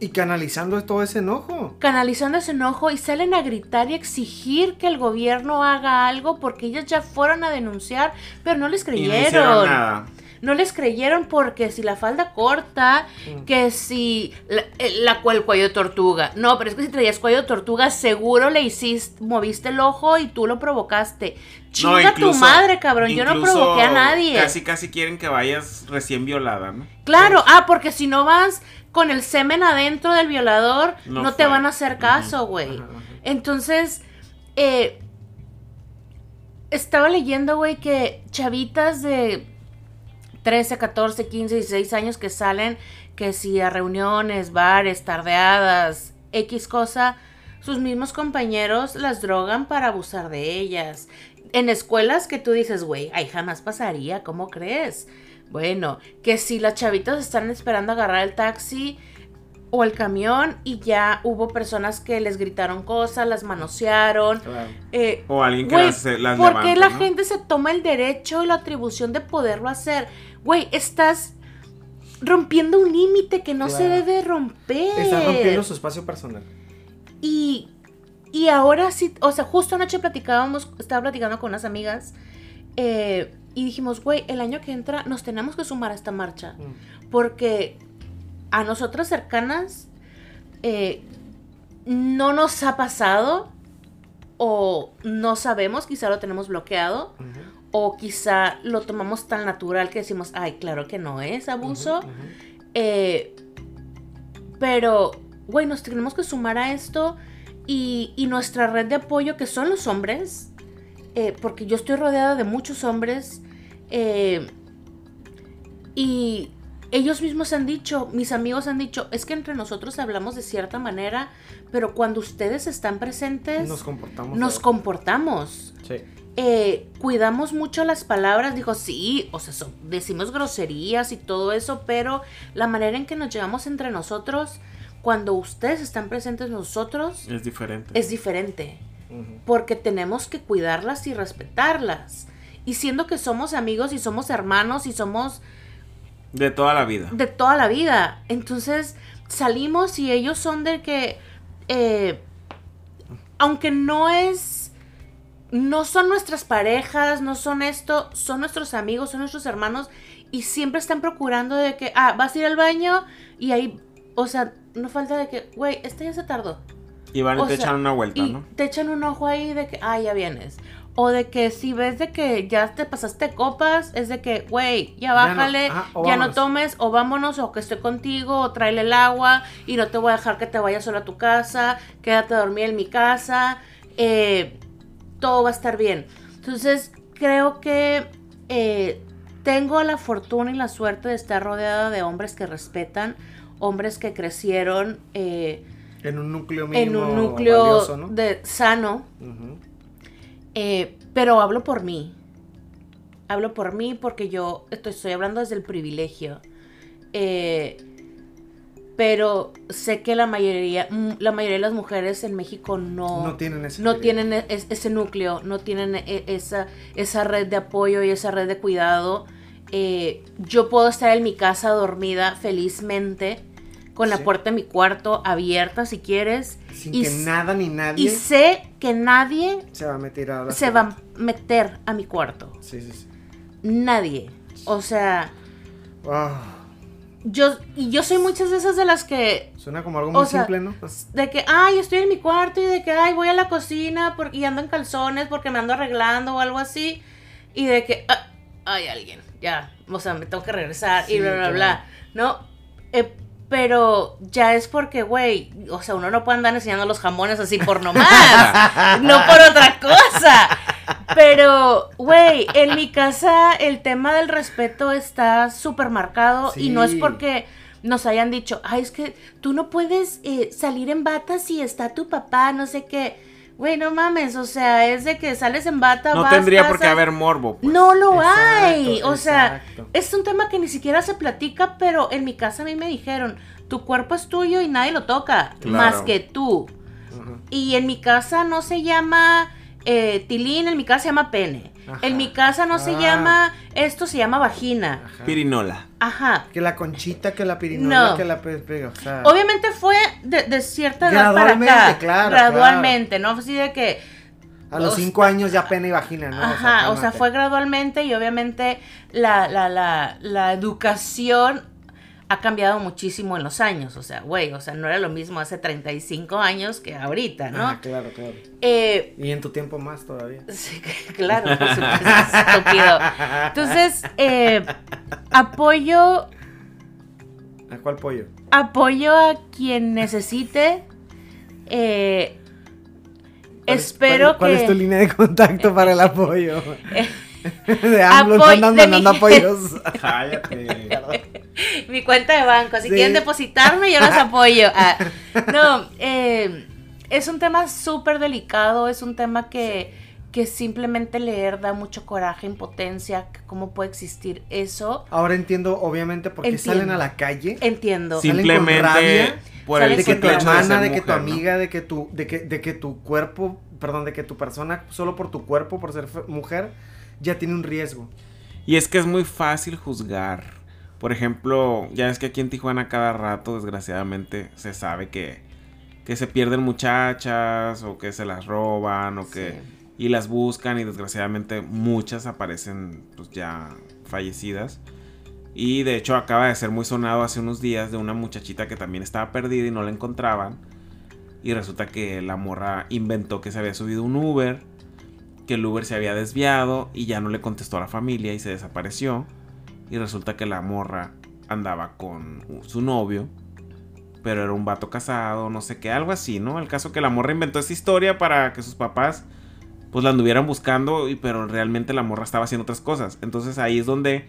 Y canalizando todo ese enojo. canalizando ese enojo y salen a gritar y exigir que el gobierno haga algo porque ellos ya fueron a denunciar, pero no les Y no creyeron. hicieron nada. No les creyeron porque si la falda corta, Mm. que si la, el- la- el cuello de tortuga. No, pero es que si traías cuello de tortuga, seguro le hiciste, moviste el ojo y tú lo provocaste. Chinga tu incluso- madre, cabrón. Yo no provoqué a nadie. Casi, casi quieren que vayas recién violada, ¿no? Claro, ah, porque si no vas con el semen adentro del violador, no, No te van a hacer caso, güey. Entonces, eh, estaba leyendo, güey, que chavitas de 13, 14, 15, 16 años que salen, que si a reuniones, bares, tardeadas, X cosa, sus mismos compañeros las drogan para abusar de ellas. En escuelas que tú dices, güey, ahí jamás pasaría, ¿cómo crees? Bueno, que si las chavitas están esperando agarrar el taxi o el camión y ya hubo personas que les gritaron cosas, las manosearon. Claro. eh, O alguien que las, las ¿por qué la ¿no? gente se toma el derecho y la atribución de poderlo hacer? Güey, estás rompiendo un límite que no se debe romper. Está rompiendo su espacio personal. Y, y ahora sí, o sea, justo anoche platicábamos, estaba platicando con unas amigas eh, y dijimos, güey, el año que entra nos tenemos que sumar a esta marcha. Mm. Porque a nosotras cercanas eh, no nos ha pasado o no sabemos, quizá lo tenemos bloqueado o quizá lo tomamos tan natural que decimos, ay, claro que no es abuso. Eh, pero, güey, nos tenemos que sumar a esto y, y nuestra red de apoyo, que son los hombres, eh, porque yo estoy rodeada de muchos hombres, eh, y ellos mismos han dicho, mis amigos han dicho, es que entre nosotros hablamos de cierta manera, pero cuando ustedes están presentes, Nos comportamos. nos comportamos. Sí. eh, cuidamos mucho las palabras. Dijo, sí, o sea, decimos groserías y todo eso, pero la manera en que nos llevamos entre nosotros, cuando ustedes están presentes nosotros, Es diferente. es diferente. Porque tenemos que cuidarlas y respetarlas. Y siendo que somos amigos y somos hermanos y somos De toda la vida. de toda la vida. Entonces salimos y ellos son de que, eh, aunque no es, no son nuestras parejas, no son esto, son nuestros amigos, son nuestros hermanos y siempre están procurando de que, ah, vas a ir al baño y ahí, o sea, no falta de que, güey, este ya se tardó. Y van y te sea, echan una vuelta, y ¿no? te echan un ojo ahí de que, ah, ya vienes. O de que si ves de que ya te pasaste copas, es de que, güey, ya no. bájale, Ajá, o ya no tomes, o vámonos, o que estoy contigo, o tráele el agua, y no te voy a dejar que te vayas solo a tu casa, quédate a dormir en mi casa, eh, todo va a estar bien. Entonces, creo que eh, tengo la fortuna y la suerte de estar rodeada de hombres que respetan, hombres que crecieron eh, En un núcleo en mínimo un núcleo valioso, ¿no? de sano, eh, pero hablo por mí. Hablo por mí porque yo estoy, estoy hablando desde el privilegio. Eh, pero sé que la mayoría, mm, la mayoría de las mujeres en México no, No tienen ese no tienen e- es- ese núcleo, no tienen e- esa, esa red de apoyo y esa red de cuidado. Eh, yo puedo estar en mi casa dormida felizmente, con la Sí. puerta de mi cuarto abierta si quieres. Sin y que nada ni nadie Y sé que nadie se va a meter a la se va a meter a mi cuarto. Sí, sí, sí. Nadie. O sea, Ah, yo y yo soy muchas de esas de las que suena como algo muy sea, simple, ¿no? de que ay, estoy en mi cuarto y de que ay, voy a la cocina por- y ando en calzones porque me ando arreglando o algo así y de que ah, hay alguien, ya, o sea, me tengo que regresar Sí, y bla bla claro. bla, ¿no? Eh, pero ya es porque, güey, o sea, uno no puede andar enseñando los jamones así por nomás, no por otra cosa. Pero, güey, en mi casa el tema del respeto está súper marcado y no es porque nos hayan dicho, ay, es que tú no puedes eh, salir en bata si está tu papá, no sé qué. Güey, no mames, o sea, es de que sales en bata, No vas, tendría por qué haber morbo. pues. No lo Exacto, hay. O sea, exacto. es un tema que ni siquiera se platica, pero en mi casa a mí me dijeron, tu cuerpo es tuyo y nadie lo toca, Claro. más que tú. Y en mi casa no se llama eh, tilín, en mi casa se llama pene. Ajá. En mi casa no se Ah. llama, esto se llama vagina. Ajá. Pirinola. Ajá. Que la conchita, que la pirinola, No. que la o sea, Obviamente fue de, de cierta edad para acá. claro, Gradualmente, ¿no? Así de que a los cinco años ya pena y vagina, ¿no? Ajá, o sea, fue gradualmente y obviamente la, la, la, la educación ha cambiado muchísimo en los años. O sea, güey, o sea, no era lo mismo hace 35 años que ahorita, ¿no? Ajá, claro, claro. Eh, Y en tu tiempo más todavía. sí, claro, por supuesto, estúpido. Entonces, eh, apoyo, ¿A cuál pollo? apoyo a quien necesite. Eh, ¿Cuál es- espero cuál, ¿Cuál que... es tu línea de contacto para el apoyo? de AMLO Apoy- están de mandando mi- apoyos. Cállate. mi cuenta de banco. Si Sí. quieren depositarme, yo los apoyo. Ah, no, eh, es un tema súper delicado, es un tema que, que simplemente leer da mucho coraje, impotencia, cómo puede existir eso. Ahora entiendo, obviamente, por qué Entiendo. salen a la calle. Entiendo. Sí. salen Simplemente con rabia, por salen el de que tu hermana, de que tu amiga, de que tu, de que, de que tu cuerpo, perdón, de que tu persona, solo por tu cuerpo, por ser mujer, ya tiene un riesgo. Y es que es muy fácil juzgar. Por ejemplo, ya es que aquí en Tijuana cada rato, desgraciadamente, se sabe que, que se pierden muchachas o que se las roban o que... Sí. Y las buscan y desgraciadamente muchas aparecen pues ya fallecidas. Y de hecho acaba de ser muy sonado hace unos días de una muchachita que también estaba perdida y no la encontraban. Y resulta que la morra inventó que se había subido un Uber, que el Uber se había desviado y ya no le contestó a la familia y se desapareció. Y resulta que la morra andaba con su novio, pero era un vato casado, no sé qué, algo así, ¿no? El caso que la morra inventó esa historia para que sus papás pues la anduvieran buscando, y, pero realmente la morra estaba haciendo otras cosas. Entonces ahí es donde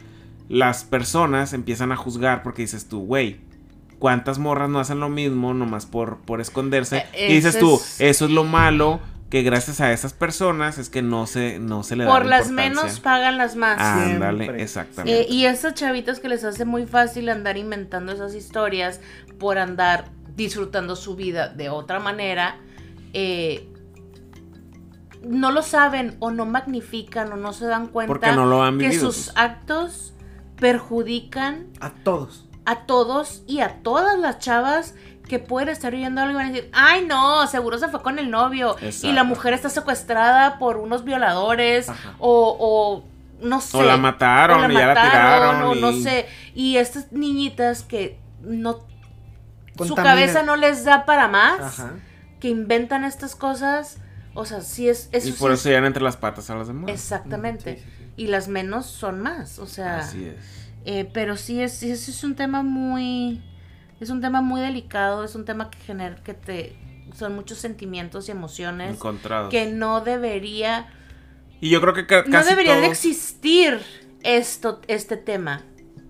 las personas empiezan a juzgar porque dices tú, güey, ¿cuántas morras no hacen lo mismo nomás por, por esconderse? Eh, y dices tú, es- eso es lo malo que gracias a esas personas es que no se, no se le da Por la las menos pagan las más. Ándale, Siempre. exactamente. Eh, y esas chavitas que les hace muy fácil andar inventando esas historias por andar disfrutando su vida de otra manera, eh, no lo saben o no magnifican o no se dan cuenta Porque no lo han que sus actos perjudican A todos. a todos y a todas las chavas que pueden estar viendo algo y van a decir, ay no, seguro se fue con el novio y la mujer está secuestrada por unos violadores Ajá. o, o no sé. O la mataron, o la y ya la tiraron. o no sé. Y estas niñitas que no... Su cabeza no les da para más, Ajá. que inventan estas cosas, o sea, sí es... Eso Y por es- eso llegan entre las patas a las demás. Exactamente. Sí, sí, sí. Y las menos son más, o sea... Así es. Eh, pero sí es, sí es un tema muy. Es un tema muy delicado, es un tema que genera que te. Son muchos sentimientos y emociones Encontrados. que no debería. Y yo creo que ca- No casi debería de existir esto, este tema.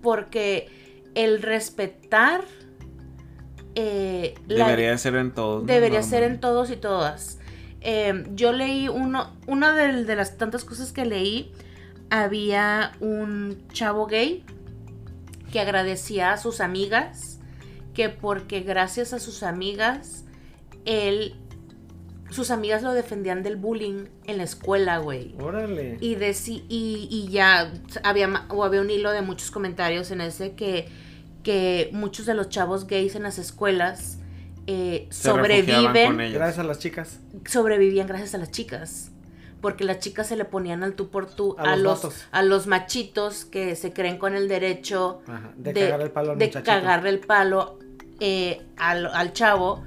Porque el respetar. eh, la- Debería de ser en todos. Debería ser en todos y todas. Eh, yo leí uno, una de, de las tantas cosas que leí, había un chavo gay que agradecía a sus amigas que porque gracias a sus amigas, él, sus amigas lo defendían del bullying en la escuela, güey. Órale. Y, deci- y, y ya había, ma- o había un hilo de muchos comentarios en ese que, que muchos de los chavos gays en las escuelas eh, sobreviven. Gracias a las chicas. sobrevivían gracias a las chicas. Porque las chicas se le ponían al tú por tú A a, los a los machitos que se creen con el derecho Ajá. De, cagarle el palo al de muchachito. cagarle el palo eh, al, al chavo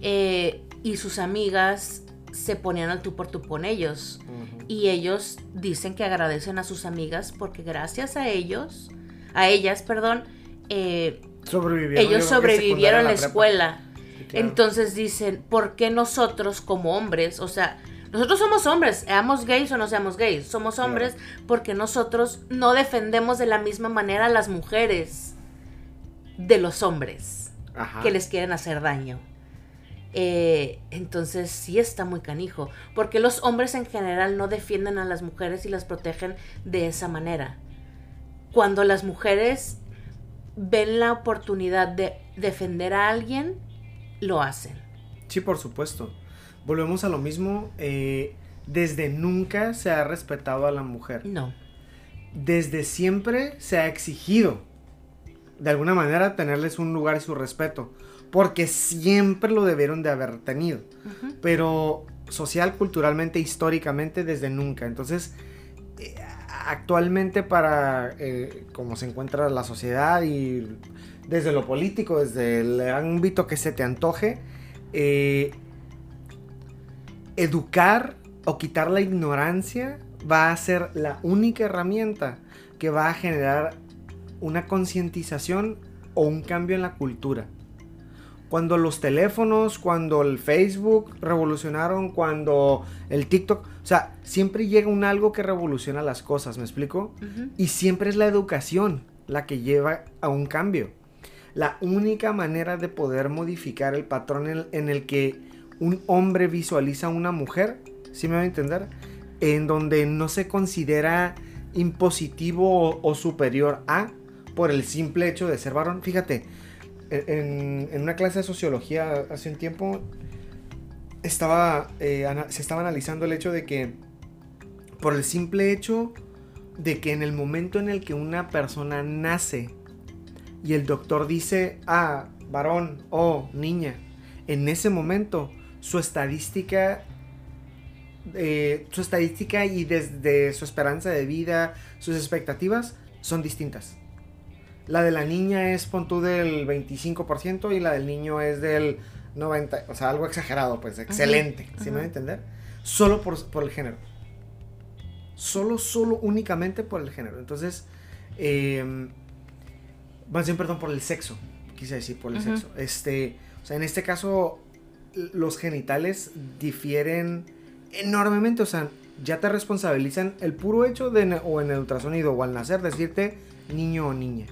eh, y sus amigas se ponían al tú por tú con ellos. Y ellos dicen que agradecen a sus amigas porque gracias a ellos, a ellas, perdón, eh, Sobrevivieron. ellos sobrevivieron en la escuela. Sí, claro. Entonces dicen, ¿por qué nosotros como hombres, o sea, nosotros somos hombres, seamos gays o no seamos gays, somos Claro. hombres porque nosotros no defendemos de la misma manera a las mujeres de los hombres Ajá. que les quieren hacer daño. Eh, entonces sí está muy canijo, porque los hombres en general no defienden a las mujeres y las protegen de esa manera. Cuando las mujeres ven la oportunidad de defender a alguien, lo hacen. Sí, por supuesto. Volvemos a lo mismo. eh, desde nunca se ha respetado a la mujer. No. Desde siempre se ha exigido, de alguna manera, tenerles un lugar y su respeto. Porque siempre lo debieron de haber tenido. Pero social, culturalmente, históricamente, desde nunca. Entonces, eh, actualmente para eh, cómo se encuentra la sociedad y desde lo político, desde el ámbito que se te antoje, eh, educar o quitar la ignorancia va a ser la única herramienta que va a generar una concientización o un cambio en la cultura. Cuando los teléfonos, cuando el Facebook revolucionaron, cuando el TikTok, o sea, siempre llega un algo que revoluciona las cosas, ¿me explico? Y siempre es la educación la que lleva a un cambio. La única manera de poder modificar el patrón en, en el que un hombre visualiza a una mujer, ¿sí me va a entender? En donde no se considera impositivo o, o superior a por el simple hecho de ser varón. Fíjate, en, en una clase de sociología hace un tiempo estaba, eh, se estaba analizando el hecho de que por el simple hecho de que en el momento en el que una persona nace y el doctor dice, ah, varón o niña, en ese momento su estadística, eh, su estadística y desde su esperanza de vida, sus expectativas son distintas. La de la niña es, pon tú, del 25% y la del niño es del 90%, o sea, algo exagerado, pues, excelente, ¿sí me va a entender? Solo por, por el género. Solo, solo, únicamente por el género. Entonces, eh, más bien, perdón, por el sexo. Quise decir por el sexo. Este, o sea, en este caso, los genitales difieren enormemente. O sea, ya te responsabilizan el puro hecho de, o en el ultrasonido o al nacer, decirte niño o niña.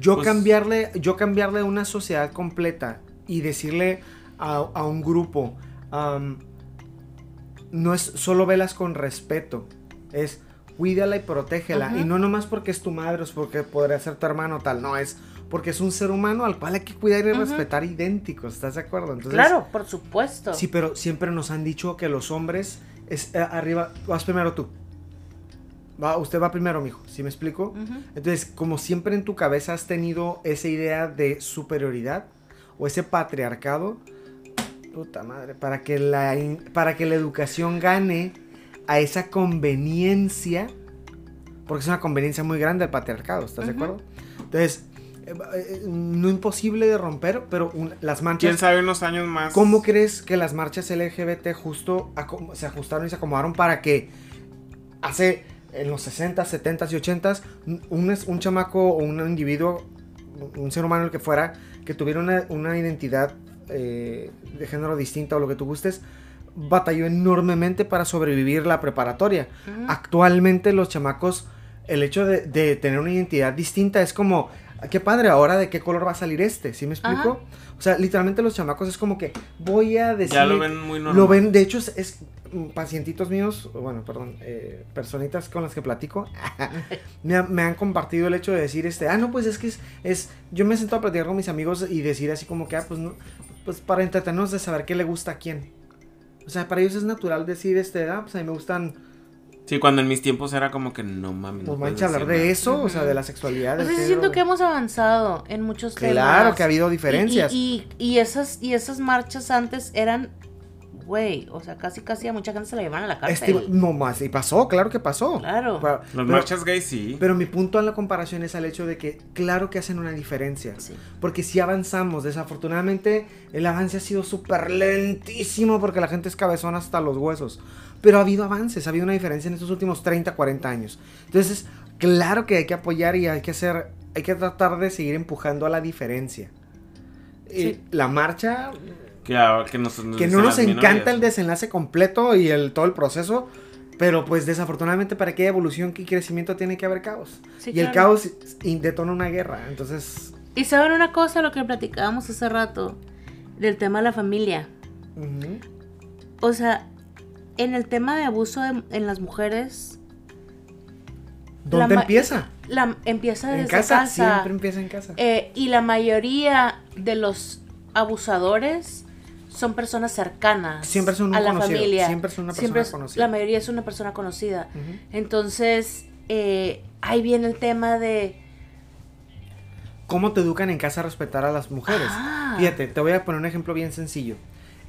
Yo Pues- cambiarle, yo cambiarle una sociedad completa y decirle a, a un grupo, no es solo velas con respeto, es cuídala y protégela. Y no nomás porque es tu madre o es porque podría ser tu hermano o tal, no, es porque es un ser humano al cual hay que cuidar y respetar idénticos, ¿estás de acuerdo? Entonces, claro, por supuesto. Sí, pero siempre nos han dicho que los hombres es eh, arriba, vas primero tú. Va, usted va primero, mijo, ¿sí me explico? Entonces, como siempre en tu cabeza has tenido esa idea de superioridad o ese patriarcado, puta madre, para que la, para que la educación gane a esa conveniencia, porque es una conveniencia muy grande el patriarcado, ¿estás de acuerdo? Entonces, eh, eh, no imposible de romper, pero un- las ¿Quién manchas... sabe unos años más? ¿Cómo crees que las marchas LGBT justo se ajustaron y se acomodaron para que hace en los 60, 70 y 80 un, un chamaco o un individuo, un ser humano el que fuera, que tuviera una, una identidad eh, de género distinta o lo que tú gustes, batalló enormemente para sobrevivir la preparatoria. Actualmente los chamacos, el hecho de, de tener una identidad distinta es como, qué padre, ahora de qué color va a salir este, ¿sí me explico? O sea, literalmente los chamacos es como que voy a decir... Ya lo ven muy normal. Lo ven, de hecho, es, es, mm, pacientitos míos, bueno, perdón, eh, personitas con las que platico, me, ha- me han compartido el hecho de decir, este, ah, no, pues es que es, es, yo me siento a platicar con mis amigos y decir así como que, ah, pues no, pues para entretenernos de saber qué le gusta a quién. O sea, para ellos es natural decir, este, ah, pues a mí me gustan, Sí, cuando en mis tiempos era como que no mames. pues no mancha hablar de nada. eso, o sea, de la sexualidad. Pues del sí, siento que hemos avanzado en muchos temas. Claro que ha habido diferencias. Y, y, y esas, y esas marchas antes eran, güey, o sea, casi casi a mucha gente se la llevaban a la cárcel. Este, no más, y pasó, claro que pasó. Claro. Pero- Las pero- marchas gays sí. Pero mi punto en la comparación es al hecho de que claro que hacen una diferencia. Sí. Porque si avanzamos, desafortunadamente el avance ha sido súper lentísimo porque la gente es cabezona hasta los huesos. Pero ha habido avances, ha habido una diferencia en estos últimos 30, 40 años. Entonces, claro que hay que apoyar y hay que hacer, hay que tratar de seguir empujando a la diferencia. Y Sí. la marcha, Que, que, nos, que dicen no nos encanta minorías. el desenlace completo y el, todo el proceso, pero pues desafortunadamente para que haya evolución y crecimiento tiene que haber caos. Sí, y el claro. caos in- detona una guerra, entonces... Y saben una cosa, lo que platicábamos hace rato, del tema de la familia. ujú. O sea, en el tema de abuso de- en las mujeres, ¿Dónde empieza? la, empieza desde En casa, casa. siempre empieza en casa. Eh, y la mayoría de los abusadores son personas cercanas Siempre son un a la conocido, familia. siempre son una Siempre persona es- conocida. La mayoría es una persona conocida. Entonces, eh, ahí viene el tema de... ¿Cómo te educan en casa a respetar a las mujeres? Ah. Fíjate, te voy a poner un ejemplo bien sencillo.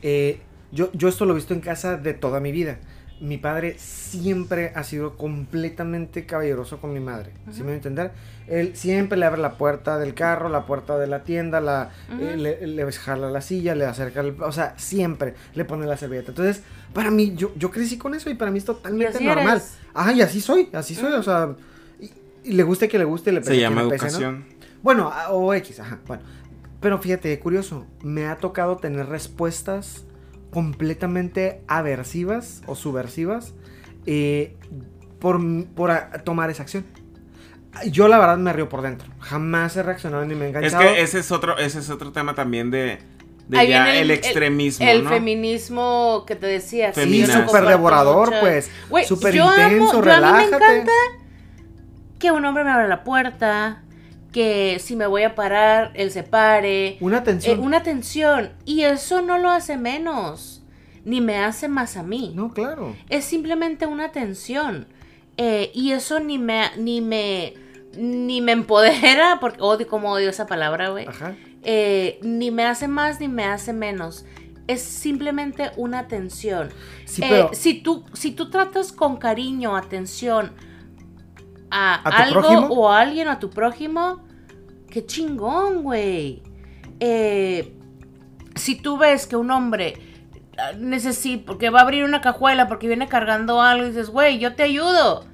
Eh, yo, yo esto lo he visto en casa de toda mi vida. Mi padre siempre ha sido completamente caballeroso con mi madre. ¿Sí me voy a entender? Él siempre le abre la puerta del carro, la puerta de la tienda, la, eh, le, le jala la silla, le acerca el... O sea, siempre le pone la servilleta. Entonces, para mí, yo, yo crecí con eso y para mí es totalmente normal. eres. Ajá, y así soy, así soy, o sea... Y, y le guste que le guste, le pese Se a llama quien le pese, ¿no? educación. Bueno, o X, ajá. Bueno. Pero fíjate, curioso. Me ha tocado tener respuestas completamente aversivas o subversivas eh, por, por a- tomar esa acción. Yo la verdad me río por dentro. Jamás he reaccionado ni me he Es enganchado. que ese es otro, ese es otro tema también de, de Ahí ya viene el, extremismo, El ¿no? feminismo que te decía. sí, súper devorador, mucho. pues. Súper yo amo- intenso, yo a mí me relájate. encanta que un hombre me abra la puerta, que si me voy a parar, él se pare. Una Eh, atención. una atención. Y eso no lo hace menos, ni me hace más a mí. No, claro. Es simplemente una atención. Eh, y eso ni me, ni me, ni me empodera, porque odio como odio esa palabra, güey. Ajá. Eh, ni me hace más ni me hace menos. Es simplemente una atención. Sí, Eh, pero. si, tú, si tú tratas con cariño, atención a, ¿A tu algo prójimo? o a alguien, a tu prójimo, qué chingón, güey. Eh, si tú ves que un hombre necesita, porque va a abrir una cajuela porque viene cargando algo y dices, güey, yo te ayudo.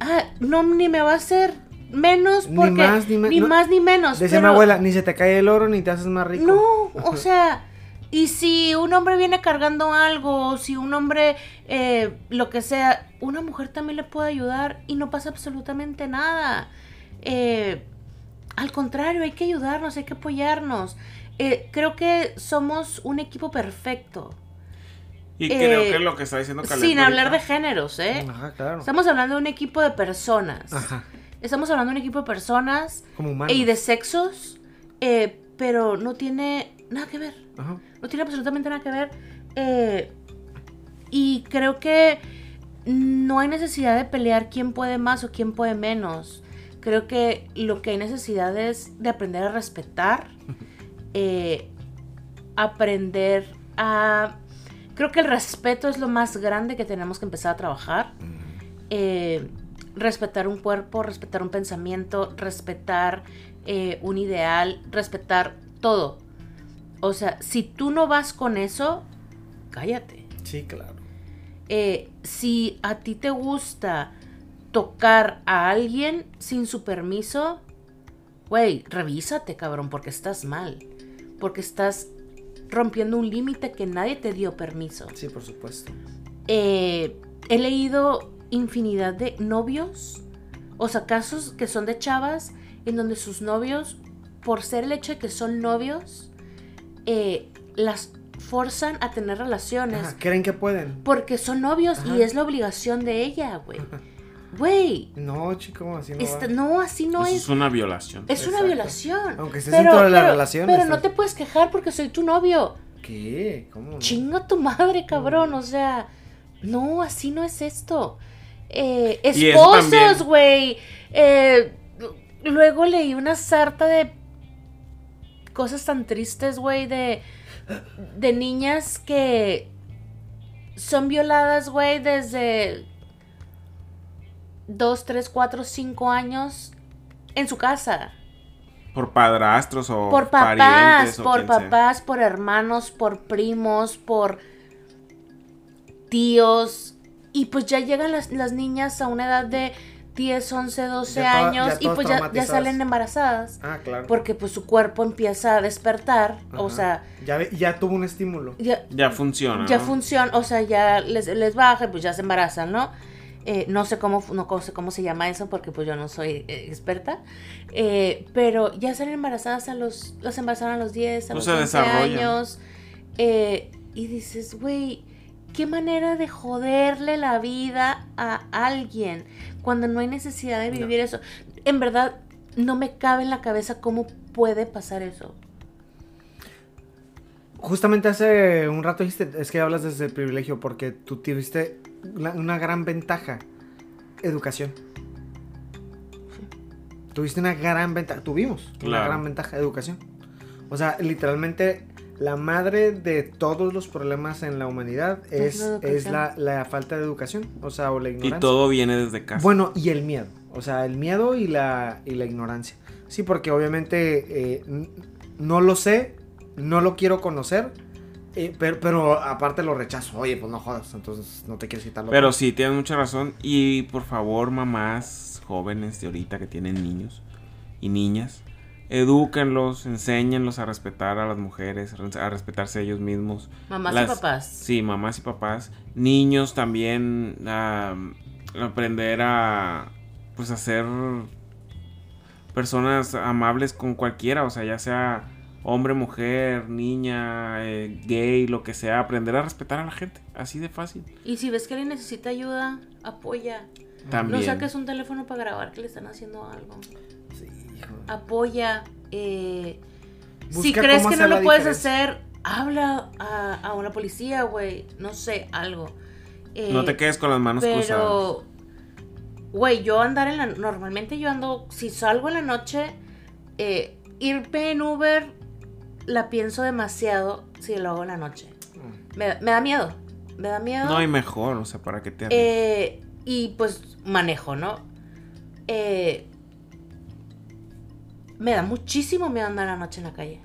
Ah, no, ni me va a hacer menos Ni porque más, ni me- no. más ni menos. Decía mi abuela, ni se te cae el oro ni te haces más rico. no, o sea, y si un hombre viene cargando algo, o si un hombre, eh, lo que sea, una mujer también le puede ayudar y no pasa absolutamente nada. Eh, Al contrario, hay que ayudarnos, hay que apoyarnos. Eh, creo que somos un equipo perfecto. Y creo Eh, que lo que está diciendo Caleb Sin hablar de géneros, ¿eh? Ajá, claro. Estamos hablando de un equipo de personas. Ajá. Estamos hablando de un equipo de personas Como humanos. y de sexos, eh, pero no tiene nada que ver. Ajá. No tiene absolutamente nada que ver. eh, y creo que no hay necesidad de pelear quién puede más o quién puede menos. Creo que lo que hay necesidad es de aprender a respetar, eh, aprender a... Creo que el respeto es lo más grande que tenemos que empezar a trabajar. Eh, respetar un cuerpo, respetar un pensamiento, respetar eh, un ideal, respetar todo. O sea, si tú no vas con eso, cállate. Sí, claro. Eh, si a ti te gusta tocar a alguien sin su permiso, güey, revísate, cabrón, porque estás mal. Porque estás rompiendo un límite que nadie te dio permiso. Sí, por supuesto. Eh, he leído infinidad de novios, o sea, casos que son de chavas en donde sus novios, por ser el hecho de que son novios, eh, las forzan a tener relaciones Ajá, ¿Creen que pueden? porque son novios Ajá. y es la obligación de ella, güey. Güey, No, chico, así no esta- va. no, así no Eso es. es una violación. Es una violación. Aunque estés dentro de la relación, Pero estás- no te puedes quejar porque soy tu novio. ¿Qué? ¿Cómo no? Chinga tu madre, cabrón. O sea, no, así no es esto. Eh, esposos, güey. Eh, luego leí una sarta de cosas tan tristes, güey, de, de niñas que son violadas, güey, desde 2, 3, 4, 5 años en su casa Por padrastros o por papás, parientes o por sea. papás, por hermanos, por primos, por tíos. Y pues ya llegan las, las niñas a una edad de 10, 11, 12 Ya toda- años ya y pues ya, ya salen embarazadas. Ah, claro. Porque pues su cuerpo empieza a despertar. O sea, Ya, ve- ya tuvo un estímulo. ya, Ya funciona. ya ¿no? funciona, o sea, ya les, les baja y pues ya se embarazan, ¿no? Eh, no sé cómo no sé cómo se llama eso porque pues yo no soy eh, experta. Eh, pero ya salen embarazadas a los las embarazaron a los 10, a No los se 11 desarrollan. años. Eh, y dices, güey, qué manera de joderle la vida a alguien cuando no hay necesidad de vivir eso. En verdad no me cabe en la cabeza cómo puede pasar eso. Justamente hace un rato dijiste, es que hablas desde el privilegio porque tú tuviste una gran ventaja, educación. Tuviste una gran ventaja, tuvimos una Claro. gran ventaja, educación. O sea, literalmente la madre de todos los problemas en la humanidad Es es, la es educación. la, la falta de educación, o sea, o la Y ignorancia. todo viene desde casa. Bueno, y el miedo. O sea, el miedo y la, y la ignorancia. Sí, porque obviamente eh, no lo sé, no lo quiero conocer, eh, pero, pero aparte lo rechazo. Oye, pues no jodas, entonces no te quieres quitarlo. Pero sí, tienes mucha razón. Y por favor, mamás jóvenes de ahorita que tienen niños y niñas, edúquenlos, enséñenlos a respetar a las mujeres, a respetarse ellos mismos. Mamás Las- y papás. Sí, mamás y papás. Niños también a aprender a pues a ser personas amables con cualquiera, o sea, ya sea hombre, mujer, niña, eh, gay, lo que sea, aprender a respetar a la gente, así de fácil. Y si ves que alguien necesita ayuda, apoya. También. No saques un teléfono para grabar que le están haciendo algo. Sí. Apoya. eh, si crees que no lo puedes diferencia. hacer, habla a, a una policía, güey. No sé, algo. Eh, no te quedes con las manos cruzadas. Pero, güey, yo andar en la... Normalmente yo ando... Si salgo en la noche, eh, irme en Uber, la pienso demasiado si lo hago en la noche. Me, da- me da miedo. Me da miedo. No hay mejor, o sea, para que te? Eh, y pues manejo, ¿no? Eh, me da muchísimo miedo andar la noche en la calle.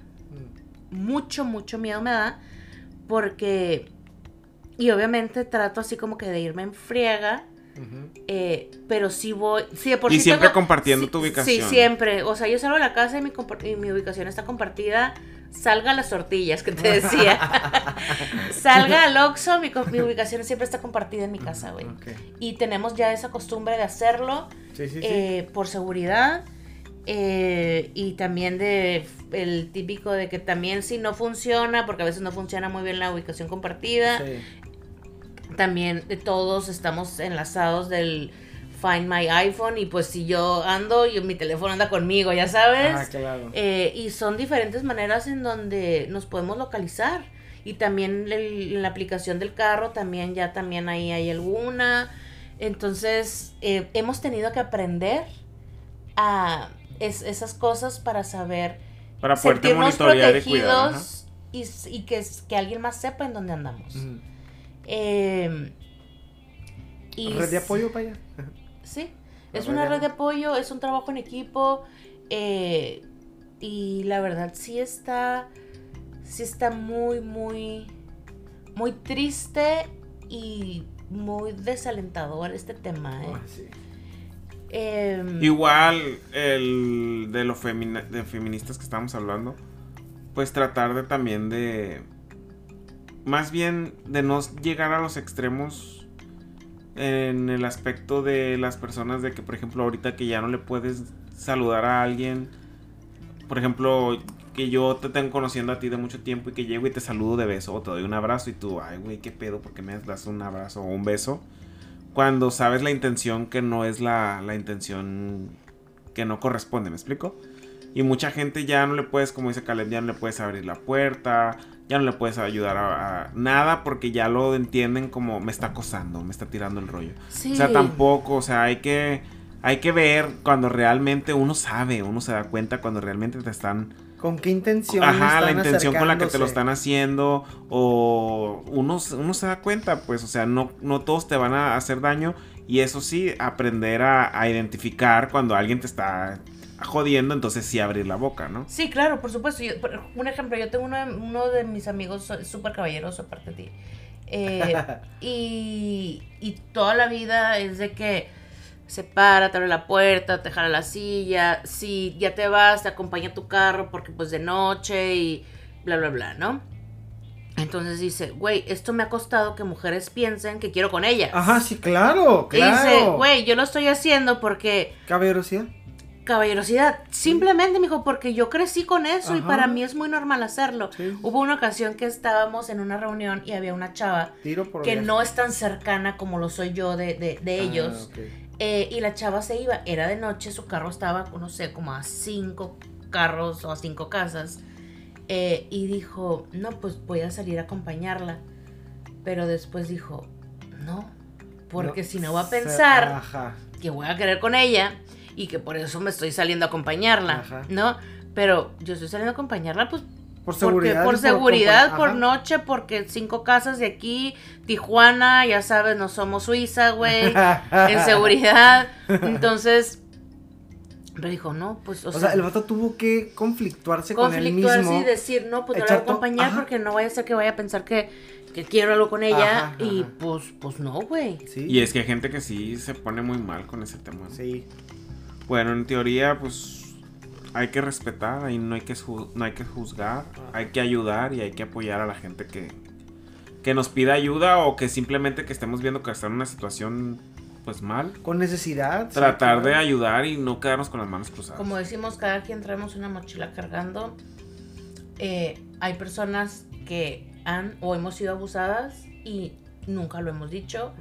Mucho, mucho miedo me da. Porque. Y obviamente trato así como que de irme en friega. Eh, pero sí voy. Sí, de por Y sí siempre tengo- compartiendo sí- tu ubicación. Sí, siempre. O sea, yo salgo de la casa y mi, y mi ubicación está compartida. Salga a las tortillas, que te decía. Salga al Oxxo, mi, mi ubicación siempre está compartida en mi casa, güey. Y tenemos ya esa costumbre de hacerlo Sí, sí, sí. eh, por seguridad. Eh, y también de el típico de que también si no funciona, porque a veces no funciona muy bien la ubicación compartida, Sí. también eh, todos estamos enlazados del Find My iPhone y pues si yo ando, yo, mi teléfono anda conmigo, ya sabes. Ah, claro. Eh, y son diferentes maneras en donde nos podemos localizar. Y también el- la aplicación del carro, también ya también ahí hay alguna. Entonces, eh, hemos tenido que aprender a es- esas cosas para saber Para poderte sentirnos monitorear y cuidar. y, y que, que alguien más sepa en dónde andamos. Eh, y Red de apoyo para allá. Sí, La es red una red de apoyo, es un trabajo en equipo eh, y la verdad sí está, sí está muy, muy, muy triste y muy desalentador este tema. ¿eh? Sí. Em, Igual, el de los feministas que estamos hablando, pues tratar de también de. Más bien de no llegar a los extremos en el aspecto de las personas de que, por ejemplo, ahorita que ya no le puedes saludar a alguien, por ejemplo, que yo te tengo conociendo a ti de mucho tiempo y que llego y te saludo de beso o te doy un abrazo y tú, ay, güey, qué pedo, ¿por qué me das un abrazo o un beso? Cuando sabes la intención que no es la, la intención que no corresponde, ¿me explico? Y mucha gente ya no le puedes, como dice Caleb, ya no le puedes abrir la puerta, ya no le puedes ayudar a, a nada porque ya lo entienden como me está acosando, me está tirando el rollo. sí. O sea, tampoco, o sea, hay que, hay que ver cuando realmente uno sabe, uno se da cuenta cuando realmente te están ¿Con qué intención? Ajá, la están intención con la que te lo están haciendo. O uno, uno se da cuenta, pues, o sea, no, no todos te van a hacer daño. Y eso sí, aprender a, a identificar cuando alguien te está jodiendo, entonces sí abrir la boca, ¿no? Sí, claro, por supuesto. Yo- por- un ejemplo, yo tengo uno de, uno de mis amigos súper caballeroso, aparte de ti. Eh, y, y toda la vida es de que se para, te abre la puerta, te jala la silla. Si ya te vas, te acompaña tu carro porque pues de noche y bla, bla, bla, ¿no? Entonces dice, güey, esto me ha costado que mujeres piensen que quiero con ellas. Ajá, sí, claro, Y dice, claro. güey, yo lo estoy haciendo porque Caballerosidad. caballerosidad. Simplemente, mijo, porque yo crecí con eso y para mí es muy normal hacerlo. Sí. Hubo una ocasión que estábamos en una reunión y había una chava Tiro por que viaje. no es tan cercana como lo soy yo de, de- de Ah, ellos. Eh, y la chava se iba, era de noche, su carro estaba, no sé, como a cinco carros o a cinco casas. Eh, y dijo, no, pues voy a salir a acompañarla. Pero después dijo, no, porque No, si no va a pensar Ajá. que voy a querer con ella y que por eso me estoy saliendo a acompañarla, Ajá. ¿no? Pero yo estoy saliendo a acompañarla, pues, Por porque, seguridad. por seguridad, por noche, porque cinco casas de aquí, Tijuana, ya sabes, no somos Suiza, güey, en seguridad. Entonces, pero dijo, no, pues, o, O, sea, sea, el vato tuvo que conflictuarse con él conflictuarse mismo. y decir, no, pues no la voy a acompañar ajá. porque no vaya a ser que vaya a pensar que, que quiero algo con ella Ajá, y ajá. pues, pues no, güey. Sí. Y es que hay gente que sí se pone muy mal con ese tema. Sí. Bueno, en teoría, pues hay que respetar, ahí no hay que, no hay que juzgar, hay que ayudar y hay que apoyar a la gente que, que nos pida ayuda o que simplemente que estemos viendo que está en una situación pues mal. Con necesidad. sí, Tratar de ayudar y no quedarnos con las manos cruzadas. Como decimos, cada quien traemos una mochila cargando. Eh, hay personas que han o hemos sido abusadas y nunca lo hemos dicho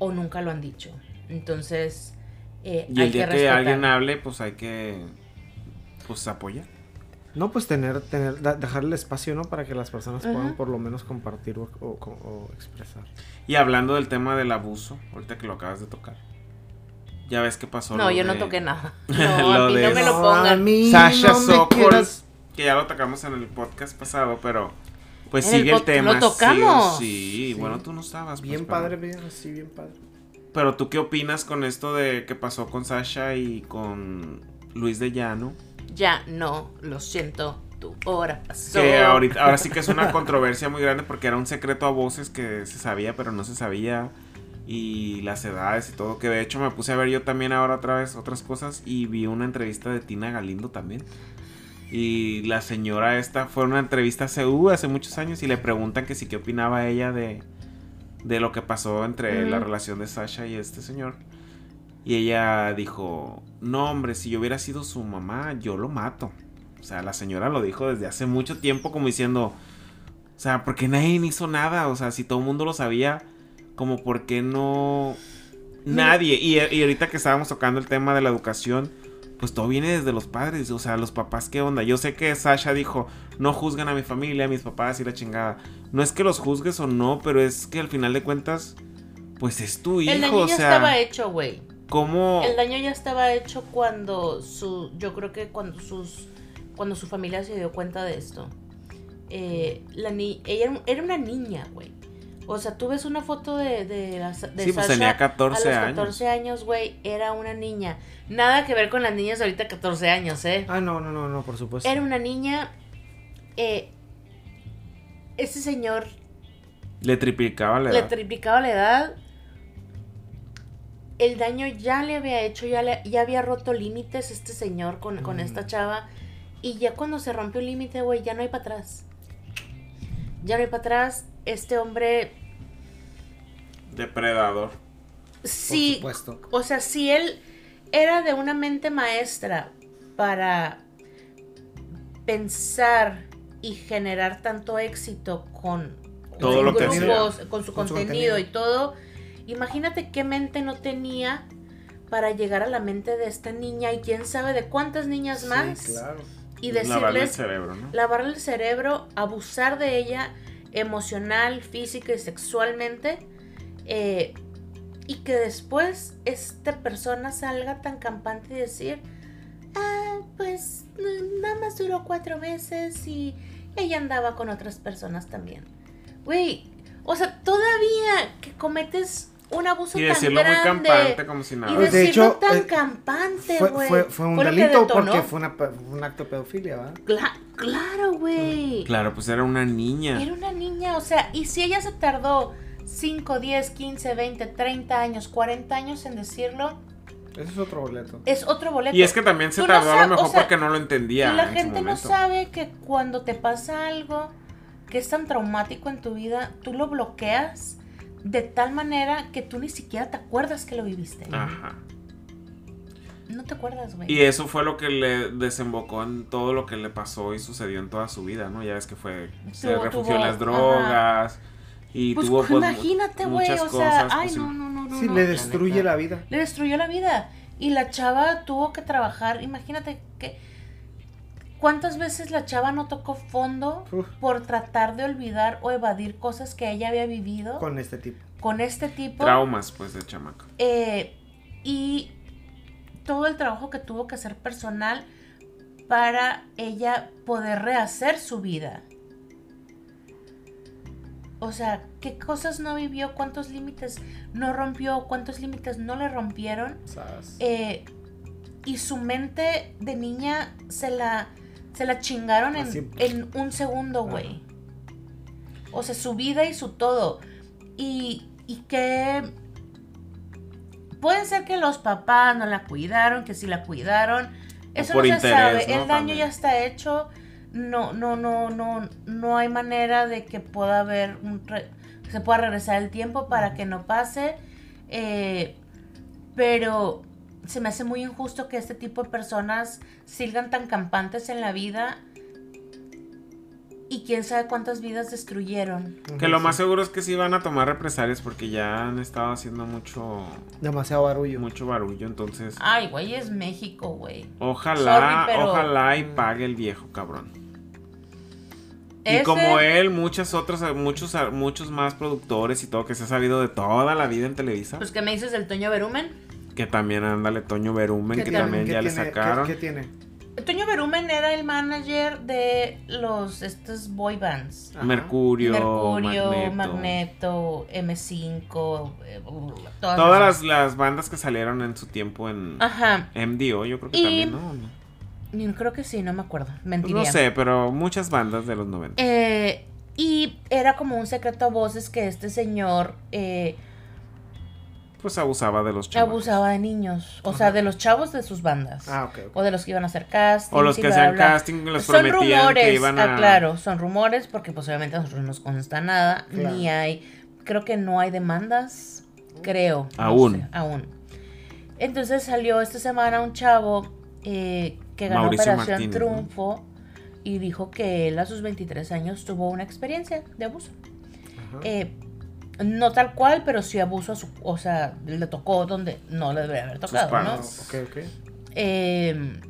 o nunca lo han dicho. Entonces, eh, y hay el día que, alguien hable, pues hay que pues apoyar. No, pues tener, tener, dejarle espacio, ¿no? Para que las personas Ajá. puedan por lo menos compartir o, o- o expresar. Y hablando del tema del abuso, ahorita que lo acabas de tocar. Ya ves qué pasó. No, lo yo no toqué nada. Lo No, a mí de- no me lo a mí Sasha no Sokol, que ya lo tocamos en el podcast pasado, pero pues En sigue el tema. ¿lo tocamos? Sí, sí, Sí. bueno, tú no estabas. pues, Bien pero- padre, bien, así, bien padre. Pero tú qué opinas con esto de que pasó con Sasha y con Luis de Llano? Ya no, lo siento, tu hora pasó. Que ahorita, ahora sí que es una controversia muy grande porque era un secreto a voces que se sabía, pero no se sabía. Y las edades y todo. Que de hecho me puse a ver yo también ahora otra vez otras cosas. Y vi una entrevista de Tina Galindo también. Y la señora esta fue una entrevista hace, uh, hace muchos años. Y le preguntan que sí qué opinaba ella de, de lo que pasó entre la relación de Sasha y este señor. Y ella dijo no hombre, si yo hubiera sido su mamá, yo lo mato. O sea, la señora lo dijo desde hace mucho tiempo como diciendo, o sea, ¿por qué nadie hizo nada? O sea, si todo el mundo lo sabía, como por qué no... Nadie. Y, y ahorita que estábamos tocando el tema de la educación, pues todo viene desde los padres, o sea, los papás, ¿qué onda? Yo sé que Sasha dijo, no juzgan a mi familia, a mis papás y la chingada. No es que los juzgues o no, pero es que al final de cuentas, pues es tu hijo, El daño o sea, estaba hecho, güey. ¿Cómo? El daño ya estaba hecho cuando su. Yo creo que cuando sus. Cuando su familia se dio cuenta de esto. Eh, la ni ella era- una niña, güey. O sea, tú ves una foto de, de, la- de Sí, pues Sasha tenía 14 a los años. 14 años, güey, era una niña. Nada que ver con las niñas de ahorita 14 años, ¿eh? Ah, no, no, no, no, por supuesto. Era una niña. Eh, ese señor Le triplicaba la le edad. triplicaba la edad. El daño ya le había hecho, ya, le, ya había roto límites este señor con, con Mm. esta chava. Y ya cuando se rompió el límite, güey, ya no hay para atrás. Ya no hay para atrás. Este hombre, Depredador. sí, Por supuesto. o sea, si él era de una mente maestra para pensar y generar tanto éxito con Todo lo que grupos, hacía. con su Con su contenido contenido. y todo. Imagínate qué mente no tenía para llegar a la mente de esta niña y quién sabe de cuántas niñas más Sí, claro. y Lavarle el decirles cerebro, ¿no? lavarle el cerebro, abusar de ella emocional, física y sexualmente. eh, y que después esta persona salga tan campante y decir, ah, pues nada más duró cuatro meses y ella andaba con otras personas también. Güey, o sea, todavía que cometes un abuso Y tan decirlo muy grande campante como si y nada. Pues, de decirlo hecho, tan eh, campante, Fue, güey. fue, fue un que delito porque fue, una, un acto de pedofilia, ¿verdad? Cla- claro, güey. Claro, pues era una niña. Era una niña, o sea, y si ella se tardó 5, 10, 15, 20, 30 años, 40 años en decirlo, Ese es otro boleto. es otro boleto. Y es que también se Tú no tardó a lo mejor o sea, porque no lo entendía. la en su gente no sabe que cuando te pasa algo que es tan traumático en tu vida, tú lo bloqueas de tal manera que tú ni siquiera te acuerdas que lo viviste. Ajá. No te acuerdas, güey. Y eso fue lo que le desembocó en todo lo que le pasó y sucedió en toda su vida, ¿no? Ya ves que fue. se Tuvo- refugió en las drogas. Y Pues, tuvo. pues, imagínate, güey, muchas o sea, cosas, ay, pues, no, no, no, no. Sí, no. le destruye la vida. Le destruyó la vida. Y la chava tuvo que trabajar. Imagínate que. ¿Cuántas veces la chava no tocó fondo Uf. por tratar de olvidar o evadir cosas que ella había vivido con, Con este tipo. este tipo? Traumas, pues, de chamaco. Eh, y todo el trabajo que tuvo que hacer personal para ella poder rehacer su vida. O sea, ¿qué cosas no vivió? ¿Cuántos límites no rompió? ¿Cuántos límites no le rompieron? Eh, y su mente de niña se la, se la chingaron en, Así. en un segundo, güey. O sea, su vida y su todo. Y, y que... Puede ser que los papás no la cuidaron, que sí la cuidaron. Eso no se interés, sabe. ¿no? El daño También. ya está hecho. No, no, no, no, no hay manera de que pueda haber un re- se pueda regresar el tiempo para que no pase. Eh, pero se me hace muy injusto que este tipo de personas sigan tan campantes en la vida y quién sabe cuántas vidas destruyeron. Que lo más seguro es que sí van a tomar represalias porque ya han estado haciendo mucho, Demasiado barullo. mucho barullo. Entonces, Ay, güey, es México, güey. ojalá, sorry, pero- ojalá y pague el viejo cabrón. Y Ese- como él, muchas otras, muchos, muchos más productores y todo que se ha sabido de toda la vida en Televisa. Pues, ¿qué me dices del Toño Berumen? Que también ándale Toño Berumen, Que también- también ¿Qué ya le sacaron. ¿Qué, qué tiene? Toño Berumen era el manager de los estos boy bands. Ajá. Mercurio, Mercurio, Magneto. Magneto, M5, eh, todas, Todas las, las bandas que salieron en su tiempo en Ajá. MDO, yo creo que Y- también, ¿no? No. Ni- Creo que sí, no me acuerdo. Pues Mentiría. no sé, pero muchas bandas de los 90. Eh, y era como un secreto a voces que este señor eh, Pues abusaba de los chavos. abusaba de niños. O sea, de los chavos de sus bandas. Ah, ok. ok. O de los que iban a hacer casting. O los que hacían casting, les son prometían rumores, que iban a... ah, claro, son rumores porque pues obviamente a nosotros no nos consta nada, Claro. ni hay, creo que no hay demandas, creo. no Aún. sé, aún. Entonces salió esta semana un chavo eh, que ganó Mauricio Operación Martínez, Triunfo y dijo que él a sus 23 años tuvo una experiencia de abuso. Ajá. Eh, no tal cual, pero sí abuso a su... O sea, le tocó donde no le debería haber tocado, ¿no? padres. Ok, ok. Eh,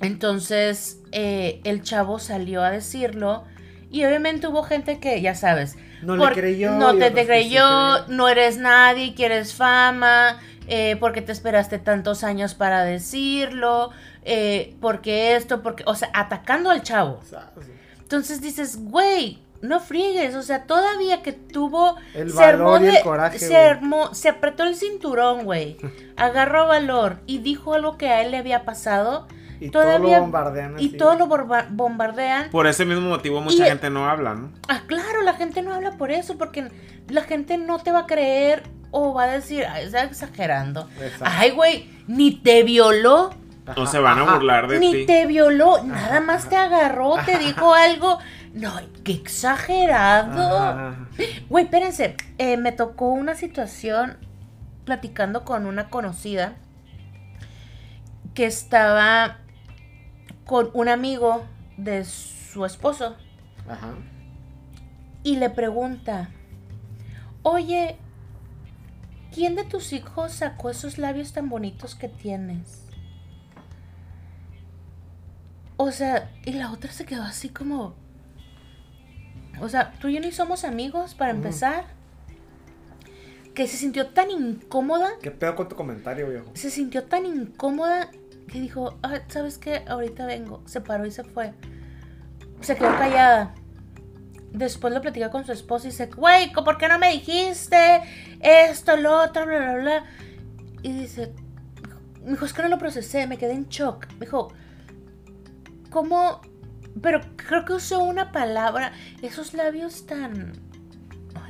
entonces, eh, el chavo salió a decirlo y obviamente hubo gente que, ya sabes, No le creyó. no te, sí creyó, no eres nadie, quieres fama, eh, porque te esperaste tantos años para decirlo, eh, porque esto, porque, o sea, atacando al chavo. Entonces dices, güey, no friegues, o sea, todavía que tuvo... El se armó valor y el de- coraje, Se armó, se apretó el cinturón, güey. Agarró valor y dijo algo que a él le había pasado. Y todo lo bombardean Y así. todo lo bombardean. Por ese mismo motivo mucha Y- gente no habla, ¿no? Ah, claro, la gente no habla por eso, porque la gente no te va a creer o va a decir, "Ay, está exagerando. Exacto. Ay, güey, ni te violó, O Ajá, se van a burlar de ni ti. te violó, nada más te agarró, te dijo algo. No, qué exagerado. Ajá. Güey, espérense, eh, me tocó una situación platicando con una conocida que estaba con un amigo de su esposo Ajá. y le pregunta, oye, ¿quién de tus hijos sacó esos labios tan bonitos que tienes? O sea, y la otra se quedó así como... O sea, tú y yo ni somos amigos para Ujú. empezar. Que se sintió tan incómoda, ¿Qué pedo con tu comentario, viejo? se sintió tan incómoda que dijo, "Ah, ¿sabes qué? Ahorita vengo. Se paró y se fue. Se quedó callada. Después lo platicó con su esposo y dice, güey, ¿por qué no me dijiste esto, lo otro, bla, bla, bla? Y dice, me dijo, es que no lo procesé, me quedé en shock. Me dijo, ¿cómo? Pero creo que usó una palabra, esos labios tan...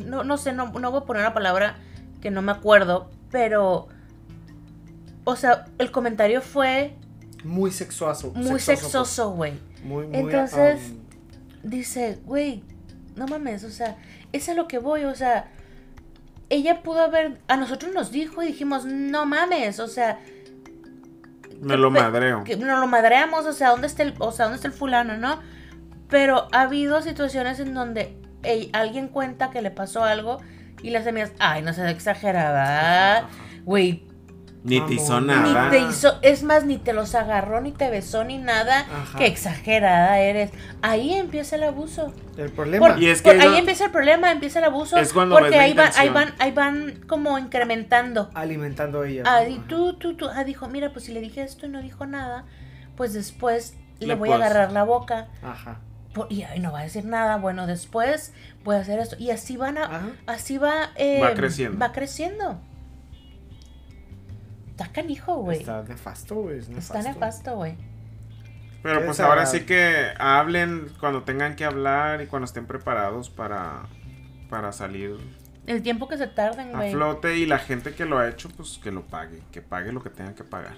No, no sé, no, no voy a poner una palabra que no me acuerdo, pero... O sea, el comentario fue Muy sexuoso. muy sexoso, güey. pues. Muy, muy. Entonces- um, Dice, güey, no mames, o sea, es a lo que voy, o sea, ella pudo haber, a nosotros nos dijo y dijimos, no mames, o sea, Me lo madreo. que nos lo madreamos, o sea, ¿dónde está el, o sea, ¿dónde está el fulano, no? Pero ha habido situaciones en donde alguien cuenta que le pasó algo y las amigas, ay, no seas exagerada, güey, Ni te hizo Mamón. ni nada. te hizo, es más, ni te los agarró, ni te besó, ni nada, Ajá. qué exagerada eres. Ahí empieza el abuso. El problema. Por- Y es que por ahí empieza el problema, empieza el abuso. Es cuando porque ahí van, ahí van, ahí van como incrementando. alimentando ella. Ah, y tú, tú, tú, ah, dijo, mira, pues si le dije esto y no dijo nada, pues después le, Le voy a agarrar la boca. Ajá. por- y ay, no va a decir nada. Bueno, después voy a hacer esto. Y así van a, Ajá. así va, eh, Va creciendo. Va creciendo. Está canijo, güey. Está nefasto, güey. es Está nefasto, güey. Pero pues ahora sí que hablen cuando tengan que hablar y cuando estén preparados para, para salir El tiempo que se tarden, a güey. flote y la gente que lo ha hecho, pues que lo pague, que pague lo que tenga que pagar.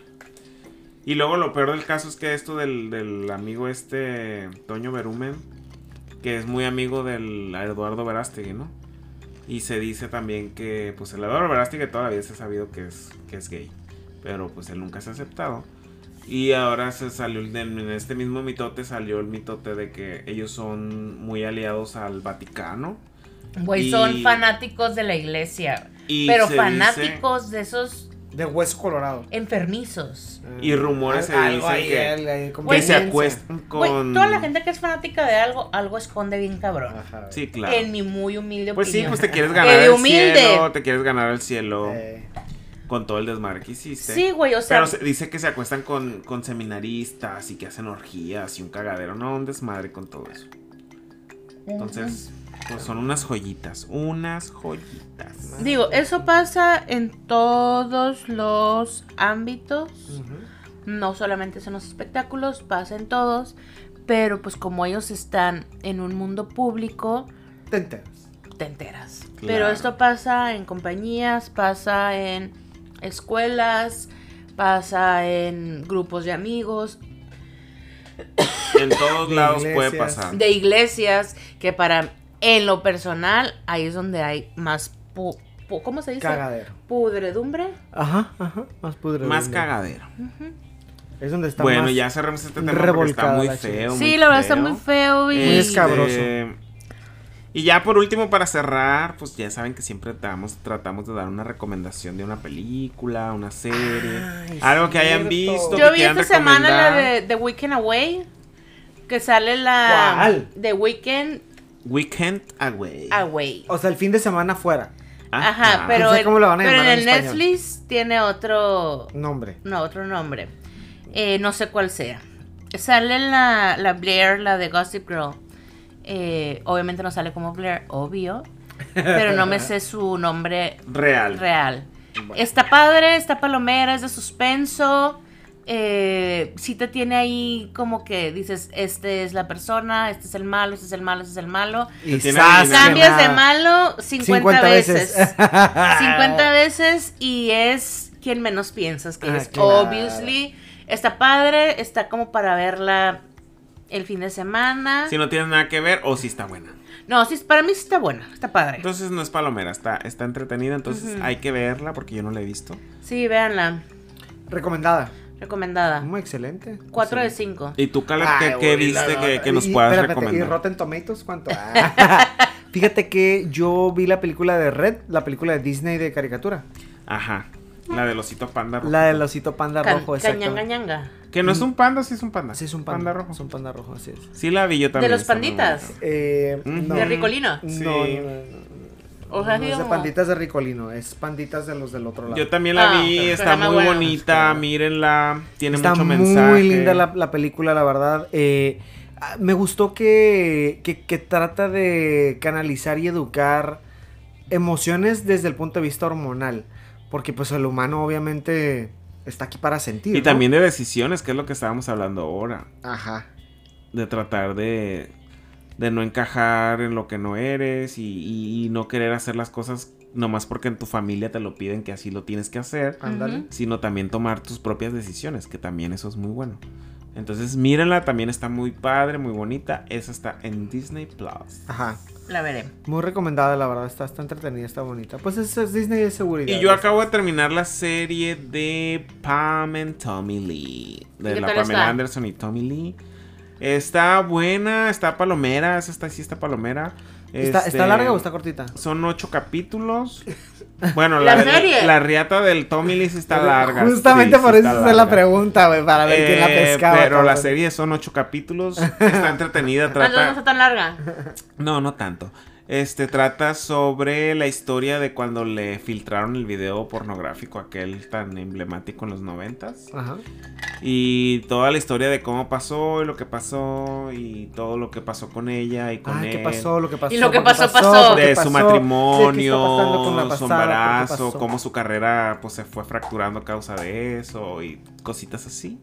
Y luego lo peor del caso es que esto del, del amigo este, Toño Berumen, que es muy amigo del Eduardo Verástegui, ¿no? Y se dice también que, pues el Eduardo Verástegui todavía se ha sabido que es, que es gay, pero pues él nunca se ha aceptado. Y ahora se salió, en este mismo mitote salió el mitote de que ellos son muy aliados al Vaticano. Güey, Y- son fanáticos de la iglesia. Y pero se dice- fanáticos de esos De hueso colorado. enfermizos. Y rumores se dicen ahí, que- ahí, ahí, que se acuestan con... toda la gente que es fanática de algo, algo esconde bien cabrón. Ajá. Sí, claro. En mi muy humilde Pues sí, opinión. pues te quieres ganar de el humilde. cielo, te quieres ganar el cielo Eh, con todo el desmadre que hiciste. Sí, güey, o sea, Pero se- dice que se acuestan con, con seminaristas y que hacen orgías y un cagadero. No, un desmadre con todo eso. Entonces, pues son unas joyitas. Unas joyitas. digo, eso pasa en todos los ámbitos. No solamente son los espectáculos, pasa en todos. Pero pues como ellos están en un mundo público, Te enteras. te enteras. Claro. Pero esto pasa en compañías, pasa en escuelas, pasa en grupos de amigos, En todos De lados puede iglesias. pasar. de iglesias, que para en lo personal ahí es donde hay más pu- pu- ¿cómo se dice? Cagadero. Pudredumbre. Ajá, ajá. Más pudre. Más cagadero. Es donde está Bueno, más ya cerramos este tema porque está muy feo. Sí, muy la verdad está feo. muy feo y... Muy escabroso. Y ya por último, para cerrar, pues ya saben que siempre damos, tratamos de dar una recomendación de una película, una serie, Ay, algo que hayan visto. Yo que vi esta semana la de The Weekend Away. Que sale la... ¿Cuál? The Weekend Weekend Away. Away. O sea, el fin de semana fuera. Ajá, Ah, pero, No sé en- cómo lo van a pero en el español. Netflix tiene otro... Nombre. No, otro nombre. Eh, no sé cuál sea. Sale la, la Blair, la de Gossip Girl. Eh, obviamente no sale como Blair, obvio. Pero no me sé su nombre Real. real. Está padre, está palomera, es de suspenso. Eh, sí te tiene ahí como que dices, este es la persona, este es el malo, este es el malo, este es el malo. Y Cambias de malo 50, 50 veces. veces. 50 veces y es quien menos piensas que Ah, es. claro. Obviously. Está padre, está como para verla el fin de semana. Si no tiene nada que ver o si está buena. No, sí, para mí sí está buena, está padre. Entonces no es palomera, está, está entretenida, entonces hay que verla porque yo no la he visto. Sí, véanla. Recomendada. Recomendada. Muy excelente. 4 de 5. ¿Y tú, Caleb, Ay, qué, qué viste que, que nos y- puedas espérate, ¿Y recomendar? Rotten Tomatoes cuánto? Ah. Fíjate que yo vi la película de Red, la película de Disney de caricatura. Ajá, la del osito panda rojo. La del osito panda rojo, Cañanga exacto. ñanga. Que no es un panda, sí es un panda. Sí, es un panda, rojo. Es un panda rojo, así es. Sí la vi yo también. los está muy panditas? Eh, no, ¿De Ricolino? No, Sí. no, no, no. O sea, No es de panditas de Ricolino, es panditas de los del otro lado. Yo también la Ah, vi, está está muy muy bonita, mírenla, tiene Está mucho muy mensaje. linda la, la película, la verdad. Eh, ah, me gustó que, que, que trata de canalizar y educar emociones desde el punto de vista hormonal. Porque pues el humano obviamente está aquí para sentir. Y ¿no? también de decisiones, que es lo que estábamos hablando ahora. Ajá. De tratar de, de no encajar en lo que no eres y, y- y no querer hacer las cosas nomás porque en tu familia te lo piden que así lo tienes que hacer. Ándale. Sino también tomar tus propias decisiones, que también eso es muy bueno. Entonces, mírenla, también está muy padre, muy bonita. Esa está en Disney Plus. Ajá. La veré. Muy recomendada, la verdad. Está, está entretenida, está bonita. Pues es, es Disney de seguridad. Y yo acabo de terminar la serie de Pam and Tommy Lee. De la Pamela está? Anderson y Tommy Lee. Está buena, está palomera. Esa está, sí está palomera. ¿Está, Este, ¿Está larga o está cortita? Son ocho capítulos. Bueno, La la, serie. la riata del Tommy Lee está larga. Justamente sí, por sí eso es la pregunta, güey, para ver quién la Eh, pescaba. Pero la serie son ocho capítulos. Está entretenida. Ah, entonces no Trata. está tan larga. No, no tanto. Este trata sobre la historia de cuando le filtraron el video pornográfico aquel tan emblemático en los noventas. Ajá. Y toda la historia de cómo pasó y lo que pasó y todo lo que pasó con ella y con Ay, él. ¿qué pasó? Lo que pasó. Y lo que ¿por qué pasó, pasó. ¿Por qué De pasó? su Sí, ¿qué está matrimonio, su pasada? ¿Por qué embarazo, cómo su carrera pues se fue fracturando a causa de eso y cositas así.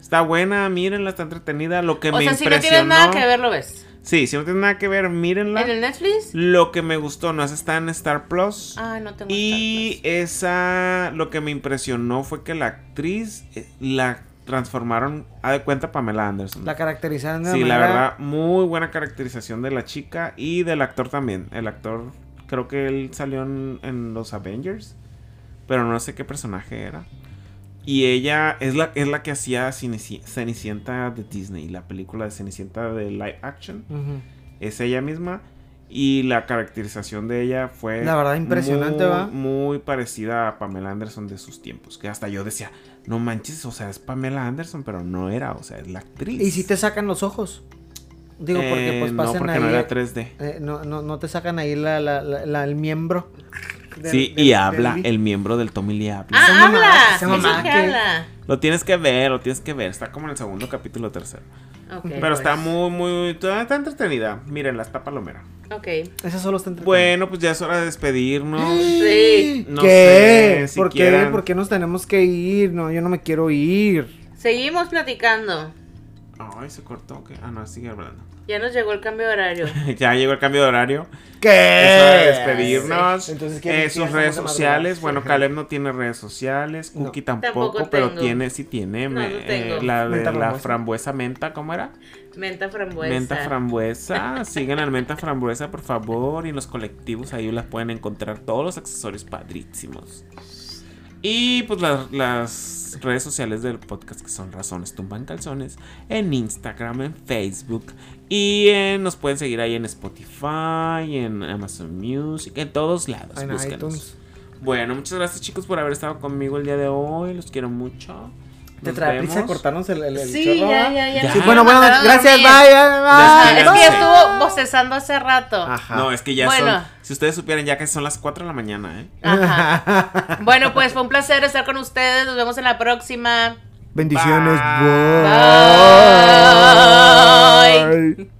Está buena, mírenla, está entretenida. Lo que O me sea, si no impresionó. tienes nada que ver, lo ves. Sí, si no tiene nada que ver, mírenla. ¿En el Netflix? Lo que me gustó, no es está en Star Plus. Ay, no tengo y Star Plus. esa, lo que me impresionó fue que la actriz eh, la transformaron, a de cuenta Pamela Anderson. La caracterizaron de sí, la verdad, muy buena caracterización de la chica y del actor también. El actor, creo que él salió en, en los Avengers, pero no sé qué personaje era. Y ella es la, es la que hacía Cenicienta de Disney, la película de Cenicienta de live action es ella misma y la caracterización de ella fue La verdad, impresionante, muy, ¿va? muy parecida a Pamela Anderson de sus tiempos que hasta yo decía no manches o sea es Pamela Anderson pero no era o sea es la actriz Y si te sacan los ojos. Digo, porque Eh, pues no pasan porque ahí. no era 3D eh, no, no, no te sacan ahí la, la, la- la- el miembro. Del- sí del- y del habla el miembro del Tommy Lee habla Ah, mamá, habla. esa Sí, mamá sí que habla. lo tienes que ver lo tienes que ver está como en el segundo capítulo tercero Ok, pero pues. está muy muy está, está entretenida mírenla está palomera Ok. Esa solo está entre bueno pues ya es hora de despedirnos Sí. no ¿Qué? sé si ¿Por qué? ¿Por qué nos tenemos que ir? No, yo no me quiero ir. Seguimos platicando. Ay, se cortó. ¿qué? Ah, no, sigue hablando. Ya nos llegó el cambio de horario. ya llegó el cambio de horario. ¿Qué? Es hora de despedirnos. Sí. Entonces, ¿quién- Eh, sus redes sociales. Bueno, Caleb no tiene redes sociales. No. Cookie tampoco, Tampoco pero tiene, sí tiene. No, me- no eh, tengo. la de Menta la frambuesa. frambuesa menta, ¿cómo era? Menta frambuesa. Menta frambuesa. Sigan al menta frambuesa, por favor. Y en los colectivos ahí las pueden encontrar todos los accesorios padrísimos. Y pues las, las redes sociales del podcast que son Razones Tumban Calzones. En Instagram, en Facebook. Y en- nos pueden seguir ahí en Spotify, en Amazon Music, en todos lados. En. Bueno, muchas gracias chicos por haber estado conmigo el día de hoy. Los quiero mucho. Te trae prisa cortarnos el, el, el Sí, chorro, ya, ya, ya. Sí, bueno, bueno, gracias, bye, bye, bye. es que ya estuvo bostezando hace rato. Ajá. No, es que ya Bueno. son. Si ustedes supieran, ya que son las 4 de la mañana, ¿eh? Ajá. Bueno, pues fue un placer estar con ustedes. Nos vemos en la próxima. Bendiciones. Bye. bye. Bye.